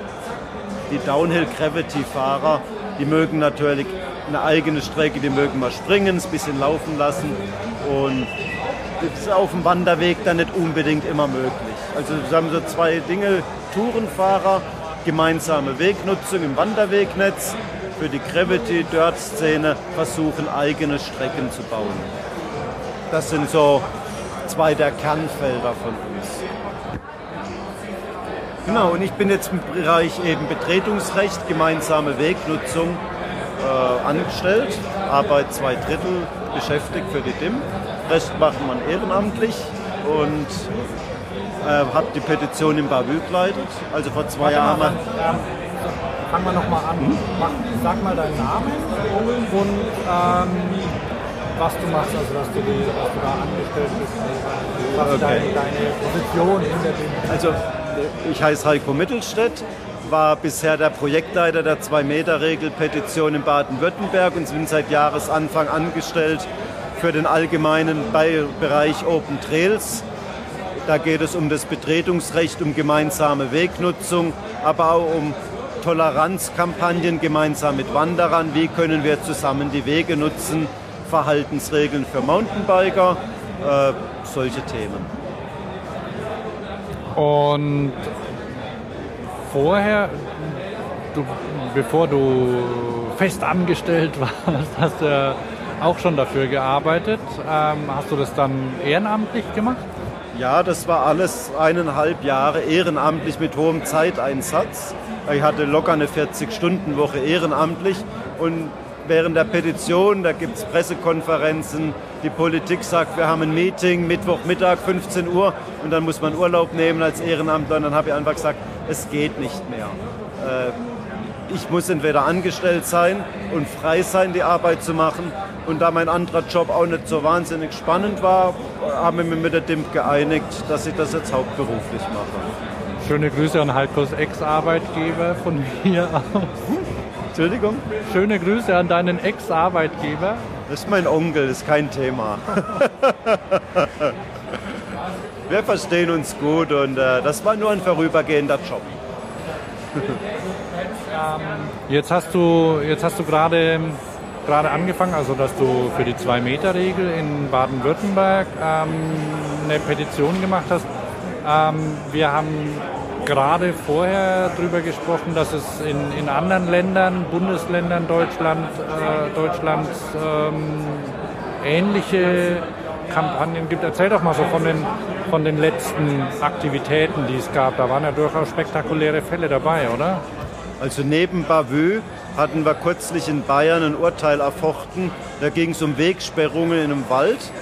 die Downhill-Gravity-Fahrer, die mögen natürlich eine eigene Strecke, die mögen mal springen, ein bisschen laufen lassen und das ist auf dem Wanderweg dann nicht unbedingt immer möglich. Also wir haben so zwei Dinge, Tourenfahrer, gemeinsame Wegnutzung im Wanderwegnetz, für die Gravity-Dirt-Szene versuchen, eigene Strecken zu bauen. Das sind so zwei der Kernfelder von uns. Genau, und ich bin jetzt im Bereich eben Betretungsrecht, gemeinsame Wegnutzung äh, angestellt, arbeite zwei Drittel beschäftigt für die DIM. Rest macht man ehrenamtlich und äh, habe die Petition in Bavü geleitet. Also vor zwei Jahren. Mal, ähm, fangen wir nochmal an. Hm? Mach, sag mal deinen Namen und ähm, was du machst, also dass du, die, dass du da angestellt bist, was okay. deine, deine Position hinter dem. Also ich heiße Heiko Mittelstädt, war bisher der Projektleiter der 2-Meter-Regel-Petition in Baden-Württemberg und bin seit Jahresanfang angestellt für den allgemeinen Bereich Open Trails. Da geht es um das Betretungsrecht, um gemeinsame Wegnutzung, aber auch um Toleranzkampagnen gemeinsam mit Wanderern. Wie können wir zusammen die Wege nutzen? Verhaltensregeln für Mountainbiker, äh, solche Themen. Und vorher, du, bevor du fest angestellt warst, hast du auch schon dafür gearbeitet. Ähm, hast du das dann ehrenamtlich gemacht? Ja, das war alles eineinhalb Jahre ehrenamtlich mit hohem Zeiteinsatz. Ich hatte locker eine 40-Stunden-Woche ehrenamtlich und während der Petition, da gibt es Pressekonferenzen, die Politik sagt, wir haben ein Meeting, Mittwochmittag, 15 Uhr und dann muss man Urlaub nehmen als Ehrenamtler und dann habe ich einfach gesagt, es geht nicht mehr. Äh, ich muss entweder angestellt sein und frei sein, die Arbeit zu machen. Und da mein anderer Job auch nicht so wahnsinnig spannend war, haben wir mit der DIMP geeinigt, dass ich das jetzt hauptberuflich mache. Schöne Grüße an Heikos Ex-Arbeitgeber von mir aus. Entschuldigung? Schöne Grüße an deinen Ex-Arbeitgeber. Das ist mein Onkel, das ist kein Thema. Wir verstehen uns gut und äh, das war nur ein vorübergehender Job. Jetzt hast du, jetzt hast du gerade gerade angefangen, also dass du für die Zwei-Meter-Regel in Baden-Württemberg ähm, eine Petition gemacht hast. Ähm, wir haben gerade vorher darüber gesprochen, dass es in, in anderen Ländern, Bundesländern Deutschland, äh, Deutschlands ähm, ähnliche Kampagnen gibt. Erzähl doch mal so von den, von den letzten Aktivitäten, die es gab. Da waren ja durchaus spektakuläre Fälle dabei, oder? Also neben Bavö hatten wir kürzlich in Bayern ein Urteil erfochten. Da ging es um Wegsperrungen in einem Wald.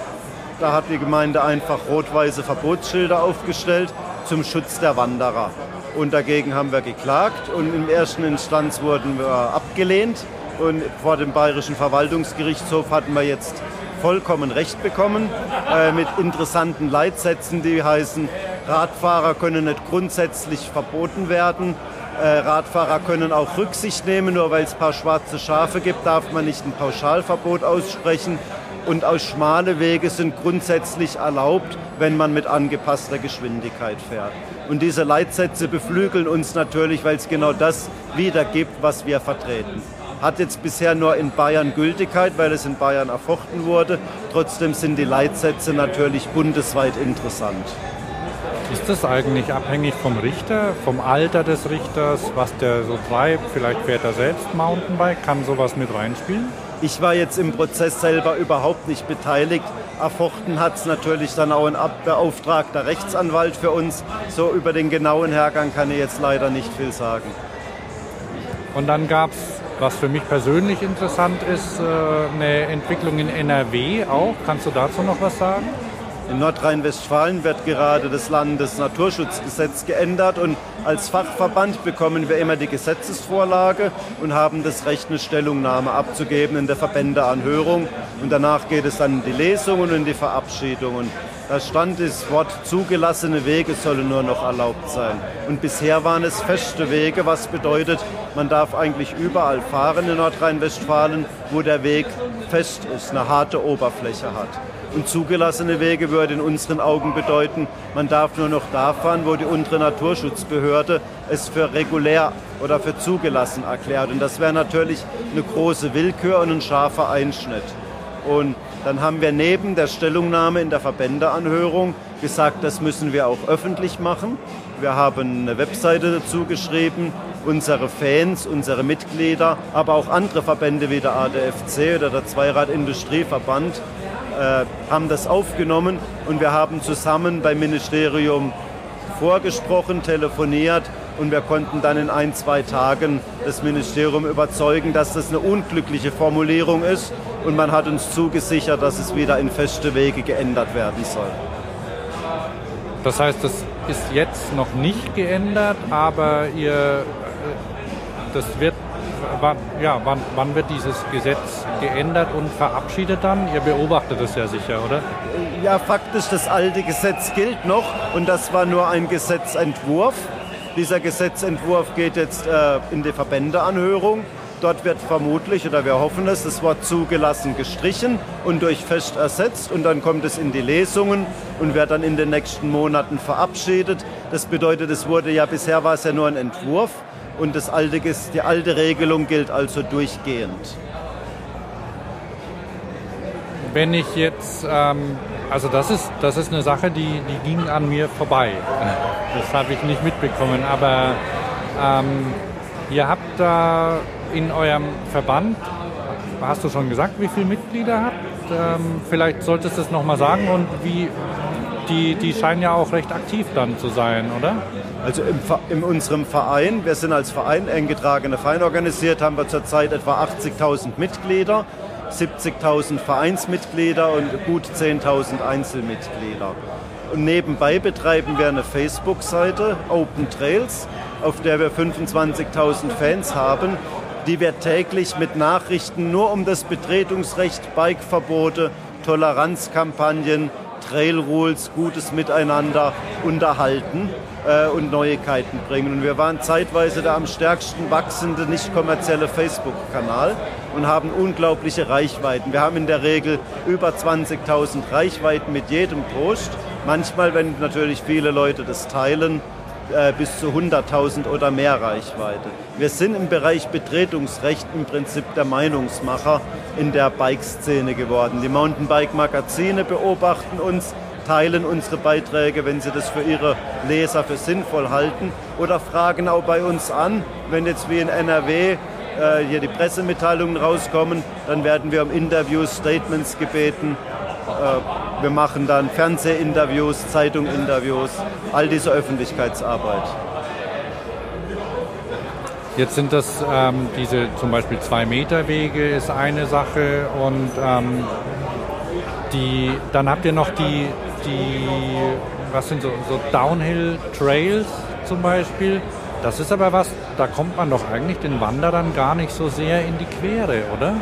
Da hat die Gemeinde einfach rot-weiße Verbotsschilder aufgestellt zum Schutz der Wanderer. und dagegen haben wir geklagt und im ersten Instanz wurden wir abgelehnt und vor dem Bayerischen Verwaltungsgerichtshof hatten wir jetzt vollkommen recht bekommen äh, mit interessanten Leitsätzen, die heißen, Radfahrer können nicht grundsätzlich verboten werden. Äh, Radfahrer können auch Rücksicht nehmen, nur weil es ein paar schwarze Schafe gibt, darf man nicht ein Pauschalverbot aussprechen. Und aus schmale Wege sind grundsätzlich erlaubt, wenn man mit angepasster Geschwindigkeit fährt. Und diese Leitsätze beflügeln uns natürlich, weil es genau das wiedergibt, was wir vertreten. Hat jetzt bisher nur in Bayern Gültigkeit, weil es in Bayern erfochten wurde. Trotzdem sind die Leitsätze natürlich bundesweit interessant. Ist das eigentlich abhängig vom Richter, vom Alter des Richters, was der so treibt? Vielleicht fährt er selbst Mountainbike, kann sowas mit reinspielen? Ich war jetzt im Prozess selber überhaupt nicht beteiligt. Erfochten hat es natürlich dann auch ein beauftragter Rechtsanwalt für uns. So über den genauen Hergang kann ich jetzt leider nicht viel sagen. Und dann gab es, was für mich persönlich interessant ist, äh, eine Entwicklung in NRW auch. Kannst du dazu noch was sagen? In Nordrhein-Westfalen wird gerade das Landesnaturschutzgesetz geändert und als Fachverband bekommen wir immer die Gesetzesvorlage und haben das Recht, eine Stellungnahme abzugeben in der Verbändeanhörung. Und danach geht es dann in die Lesung und in die Verabschiedung. Und da stand das Wort zugelassene Wege sollen nur noch erlaubt sein. Und bisher waren es feste Wege, was bedeutet, man darf eigentlich überall fahren in Nordrhein-Westfalen, wo der Weg fest ist, eine harte Oberfläche hat. Und zugelassene Wege würde in unseren Augen bedeuten, man darf nur noch da fahren, wo die untere Naturschutzbehörde es für regulär oder für zugelassen erklärt. Und das wäre natürlich eine große Willkür und ein scharfer Einschnitt. Und dann haben wir neben der Stellungnahme in der Verbändeanhörung gesagt, das müssen wir auch öffentlich machen. Wir haben eine Webseite dazu geschrieben. Unsere Fans, unsere Mitglieder, aber auch andere Verbände wie der ADFC oder der Zweirad-Industrieverband äh, haben das aufgenommen und wir haben zusammen beim Ministerium vorgesprochen, telefoniert und wir konnten dann in ein, zwei Tagen das Ministerium überzeugen, dass das eine unglückliche Formulierung ist und man hat uns zugesichert, dass es wieder in feste Wege geändert werden soll. Das heißt, das ist jetzt noch nicht geändert, aber ihr, äh, das wird wann, ja, wann, wann wird dieses Gesetz geändert und verabschiedet dann? Ihr beobachtet es ja sicher, oder? Ja, faktisch, das alte Gesetz gilt noch und das war nur ein Gesetzentwurf. Dieser Gesetzentwurf geht jetzt äh, in die Verbändeanhörung. Dort wird vermutlich, oder wir hoffen es, das Wort zugelassen gestrichen und durch fest ersetzt und dann kommt es in die Lesungen und wird dann in den nächsten Monaten verabschiedet. Das bedeutet, es wurde ja bisher war es ja nur ein Entwurf und das alte, die alte Regelung gilt also durchgehend. Wenn ich jetzt, ähm, also das ist, das ist eine Sache, die, die ging an mir vorbei. Das habe ich nicht mitbekommen, aber ähm, ihr habt da in eurem Verband, hast du schon gesagt, wie viele Mitglieder habt? Ähm, vielleicht solltest du es nochmal sagen und wie, die, die scheinen ja auch recht aktiv dann zu sein, oder? Also im, in unserem Verein, wir sind als Verein eng Verein organisiert, haben wir zurzeit etwa 80.000 Mitglieder, 70.000 Vereinsmitglieder und gut 10.000 Einzelmitglieder. Und nebenbei betreiben wir eine Facebook-Seite, Open Trails, auf der wir 25.000 Fans haben, die wir täglich mit Nachrichten nur um das Betretungsrecht, Bikeverbote, Toleranzkampagnen, Trail Rules, gutes Miteinander unterhalten äh, und Neuigkeiten bringen. Und wir waren zeitweise der am stärksten wachsende nicht kommerzielle Facebook-Kanal und haben unglaubliche Reichweiten. Wir haben in der Regel über 20.000 Reichweiten mit jedem Post. Manchmal, wenn natürlich viele Leute das teilen, äh, bis zu 100.000 oder mehr Reichweite. Wir sind im Bereich Betretungsrecht im Prinzip der Meinungsmacher in der Bike-Szene geworden. Die Mountainbike-Magazine beobachten uns, teilen unsere Beiträge, wenn sie das für ihre Leser für sinnvoll halten oder fragen auch bei uns an, wenn jetzt wie in NRW äh, hier die Pressemitteilungen rauskommen, dann werden wir um Interviews, Statements gebeten äh, wir machen dann Fernsehinterviews, Zeitunginterviews, all diese Öffentlichkeitsarbeit. Jetzt sind das ähm, diese zum Beispiel zwei Meter Wege ist eine Sache und ähm, die, dann habt ihr noch die, die was sind so, so Downhill Trails zum Beispiel. Das ist aber was, da kommt man doch eigentlich den Wanderern gar nicht so sehr in die Quere, oder?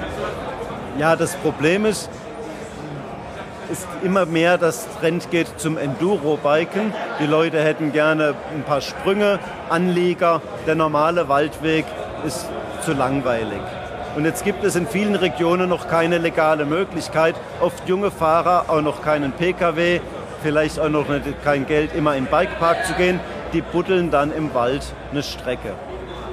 Ja, das Problem ist, ist immer mehr das Trend geht zum Enduro-Biken. Die Leute hätten gerne ein paar Sprünge, Anlieger. Der normale Waldweg ist zu langweilig. Und jetzt gibt es in vielen Regionen noch keine legale Möglichkeit. Oft junge Fahrer, auch noch keinen Pkw, vielleicht auch noch nicht, kein Geld, immer in den Bikepark zu gehen. Die buddeln dann im Wald eine Strecke.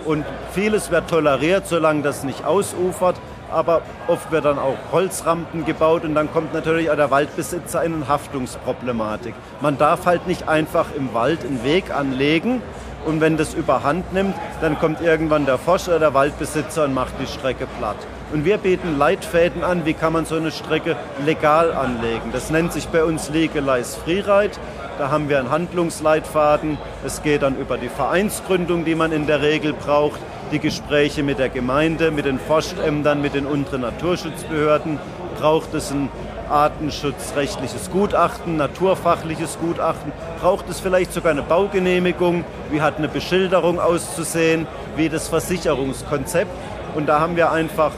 Und vieles wird toleriert, solange das nicht ausufert aber oft wird dann auch Holzrampen gebaut und dann kommt natürlich auch der Waldbesitzer in eine Haftungsproblematik. Man darf halt nicht einfach im Wald einen Weg anlegen und wenn das überhand nimmt, dann kommt irgendwann der Forscher, der Waldbesitzer und macht die Strecke platt. Und wir bieten Leitfäden an, wie kann man so eine Strecke legal anlegen. Das nennt sich bei uns Legalize Freeride. Da haben wir einen Handlungsleitfaden. Es geht dann über die Vereinsgründung, die man in der Regel braucht die Gespräche mit der Gemeinde, mit den Forstämtern, mit den unteren Naturschutzbehörden. Braucht es ein artenschutzrechtliches Gutachten, naturfachliches Gutachten? Braucht es vielleicht sogar eine Baugenehmigung? Wie hat eine Beschilderung auszusehen? Wie das Versicherungskonzept? Und da haben wir einfach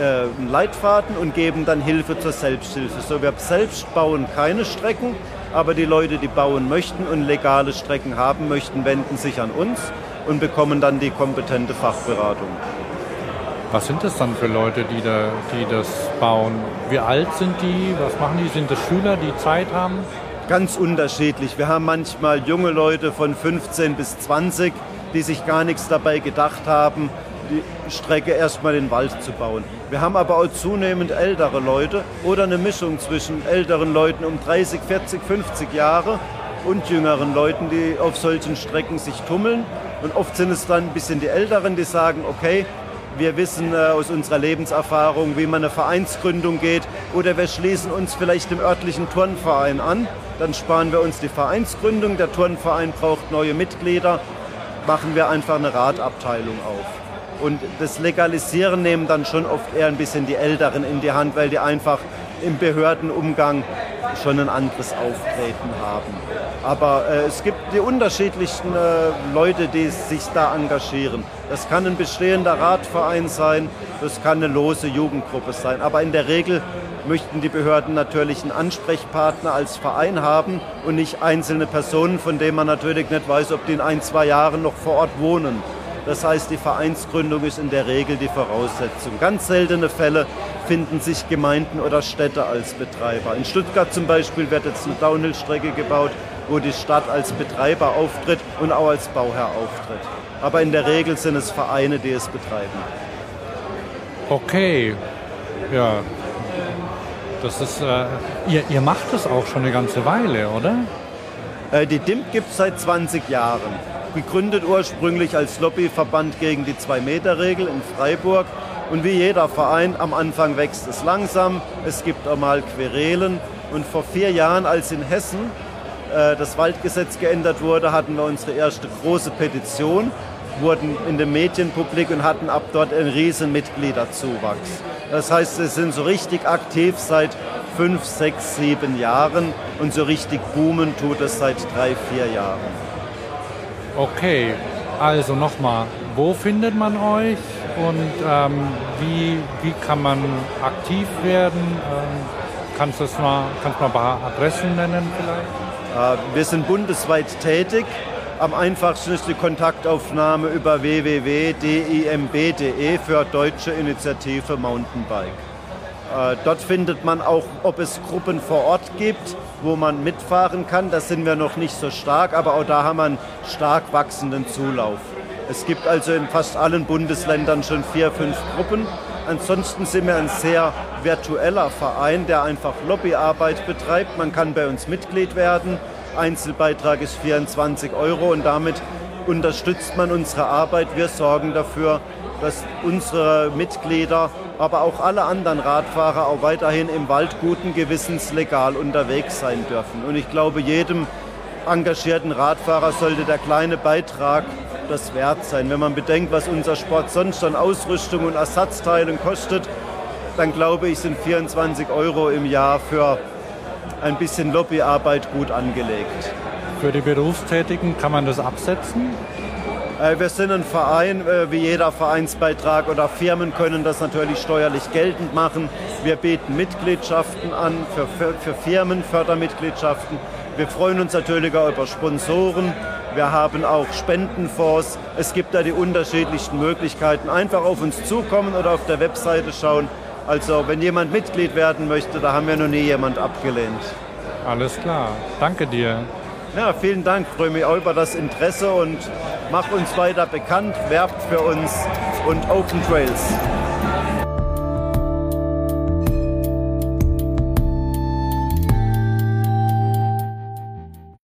äh, einen Leitfaden und geben dann Hilfe zur Selbsthilfe. So, wir selbst bauen keine Strecken, aber die Leute, die bauen möchten und legale Strecken haben möchten, wenden sich an uns und bekommen dann die kompetente Fachberatung. Was sind das dann für Leute, die, da, die das bauen? Wie alt sind die? Was machen die? Sind das Schüler, die Zeit haben? Ganz unterschiedlich. Wir haben manchmal junge Leute von 15 bis 20, die sich gar nichts dabei gedacht haben, die Strecke erstmal in den Wald zu bauen. Wir haben aber auch zunehmend ältere Leute oder eine Mischung zwischen älteren Leuten um 30, 40, 50 Jahre und jüngeren Leuten, die auf solchen Strecken sich tummeln und oft sind es dann ein bisschen die Älteren, die sagen, okay, wir wissen äh, aus unserer Lebenserfahrung, wie man eine Vereinsgründung geht oder wir schließen uns vielleicht dem örtlichen Turnverein an. Dann sparen wir uns die Vereinsgründung, der Turnverein braucht neue Mitglieder, machen wir einfach eine Radabteilung auf. Und das Legalisieren nehmen dann schon oft eher ein bisschen die Älteren in die Hand, weil die einfach im Behördenumgang schon ein anderes Auftreten haben. Aber äh, es gibt die unterschiedlichsten äh, Leute, die sich da engagieren. Das kann ein bestehender Radverein sein, das kann eine lose Jugendgruppe sein. Aber in der Regel möchten die Behörden natürlich einen Ansprechpartner als Verein haben und nicht einzelne Personen, von denen man natürlich nicht weiß, ob die in ein, zwei Jahren noch vor Ort wohnen. Das heißt, die Vereinsgründung ist in der Regel die Voraussetzung. Ganz seltene Fälle finden sich Gemeinden oder Städte als Betreiber. In Stuttgart zum Beispiel wird jetzt eine Downhill-Strecke gebaut, wo die Stadt als Betreiber auftritt und auch als Bauherr auftritt. Aber in der Regel sind es Vereine, die es betreiben. Okay, ja. Das ist, äh, ihr, ihr macht das auch schon eine ganze Weile, oder? Äh, die DIMP gibt es seit 20 Jahren gegründet ursprünglich als Lobbyverband gegen die Zwei-Meter-Regel in Freiburg. Und wie jeder Verein, am Anfang wächst es langsam, es gibt auch mal Querelen. Und vor vier Jahren, als in Hessen äh, das Waldgesetz geändert wurde, hatten wir unsere erste große Petition, wurden in den Medien publik und hatten ab dort einen riesen Mitgliederzuwachs. Das heißt, sie sind so richtig aktiv seit fünf, sechs, sieben Jahren und so richtig boomen tut es seit drei, vier Jahren. Okay, also nochmal, wo findet man euch und ähm, wie, wie kann man aktiv werden? Ähm, kannst du mal, kannst mal ein paar Adressen nennen vielleicht? Äh, wir sind bundesweit tätig. Am einfachsten ist die Kontaktaufnahme über www.dimb.de für Deutsche Initiative Mountainbike. Äh, dort findet man auch, ob es Gruppen vor Ort gibt, wo man mitfahren kann. Da sind wir noch nicht so stark, aber auch da haben wir einen stark wachsenden Zulauf. Es gibt also in fast allen Bundesländern schon vier, fünf Gruppen. Ansonsten sind wir ein sehr virtueller Verein, der einfach Lobbyarbeit betreibt. Man kann bei uns Mitglied werden. Einzelbeitrag ist 24 Euro und damit unterstützt man unsere Arbeit. Wir sorgen dafür, dass unsere Mitglieder, aber auch alle anderen Radfahrer auch weiterhin im Wald guten Gewissens legal unterwegs sein dürfen. Und ich glaube, jedem engagierten Radfahrer sollte der kleine Beitrag das wert sein. Wenn man bedenkt, was unser Sport sonst an Ausrüstung und Ersatzteilen kostet, dann glaube ich, sind 24 Euro im Jahr für ein bisschen Lobbyarbeit gut angelegt. für die Berufstätigen, kann man das absetzen? Äh, wir sind ein Verein, äh, wie jeder Vereinsbeitrag oder Firmen können das natürlich steuerlich geltend machen. Wir bieten Mitgliedschaften an für, für, für Firmen, Fördermitgliedschaften. Wir freuen uns natürlich auch über Sponsoren. Wir haben auch Spendenfonds. Es gibt da die unterschiedlichsten Möglichkeiten. Einfach auf uns zukommen oder auf der Webseite schauen. Also wenn jemand Mitglied werden möchte, da haben wir noch nie jemand abgelehnt. Alles klar. Danke dir. Ja, vielen Dank. Mich auch über das Interesse und mach uns weiter bekannt, werbt für uns und Open Trails.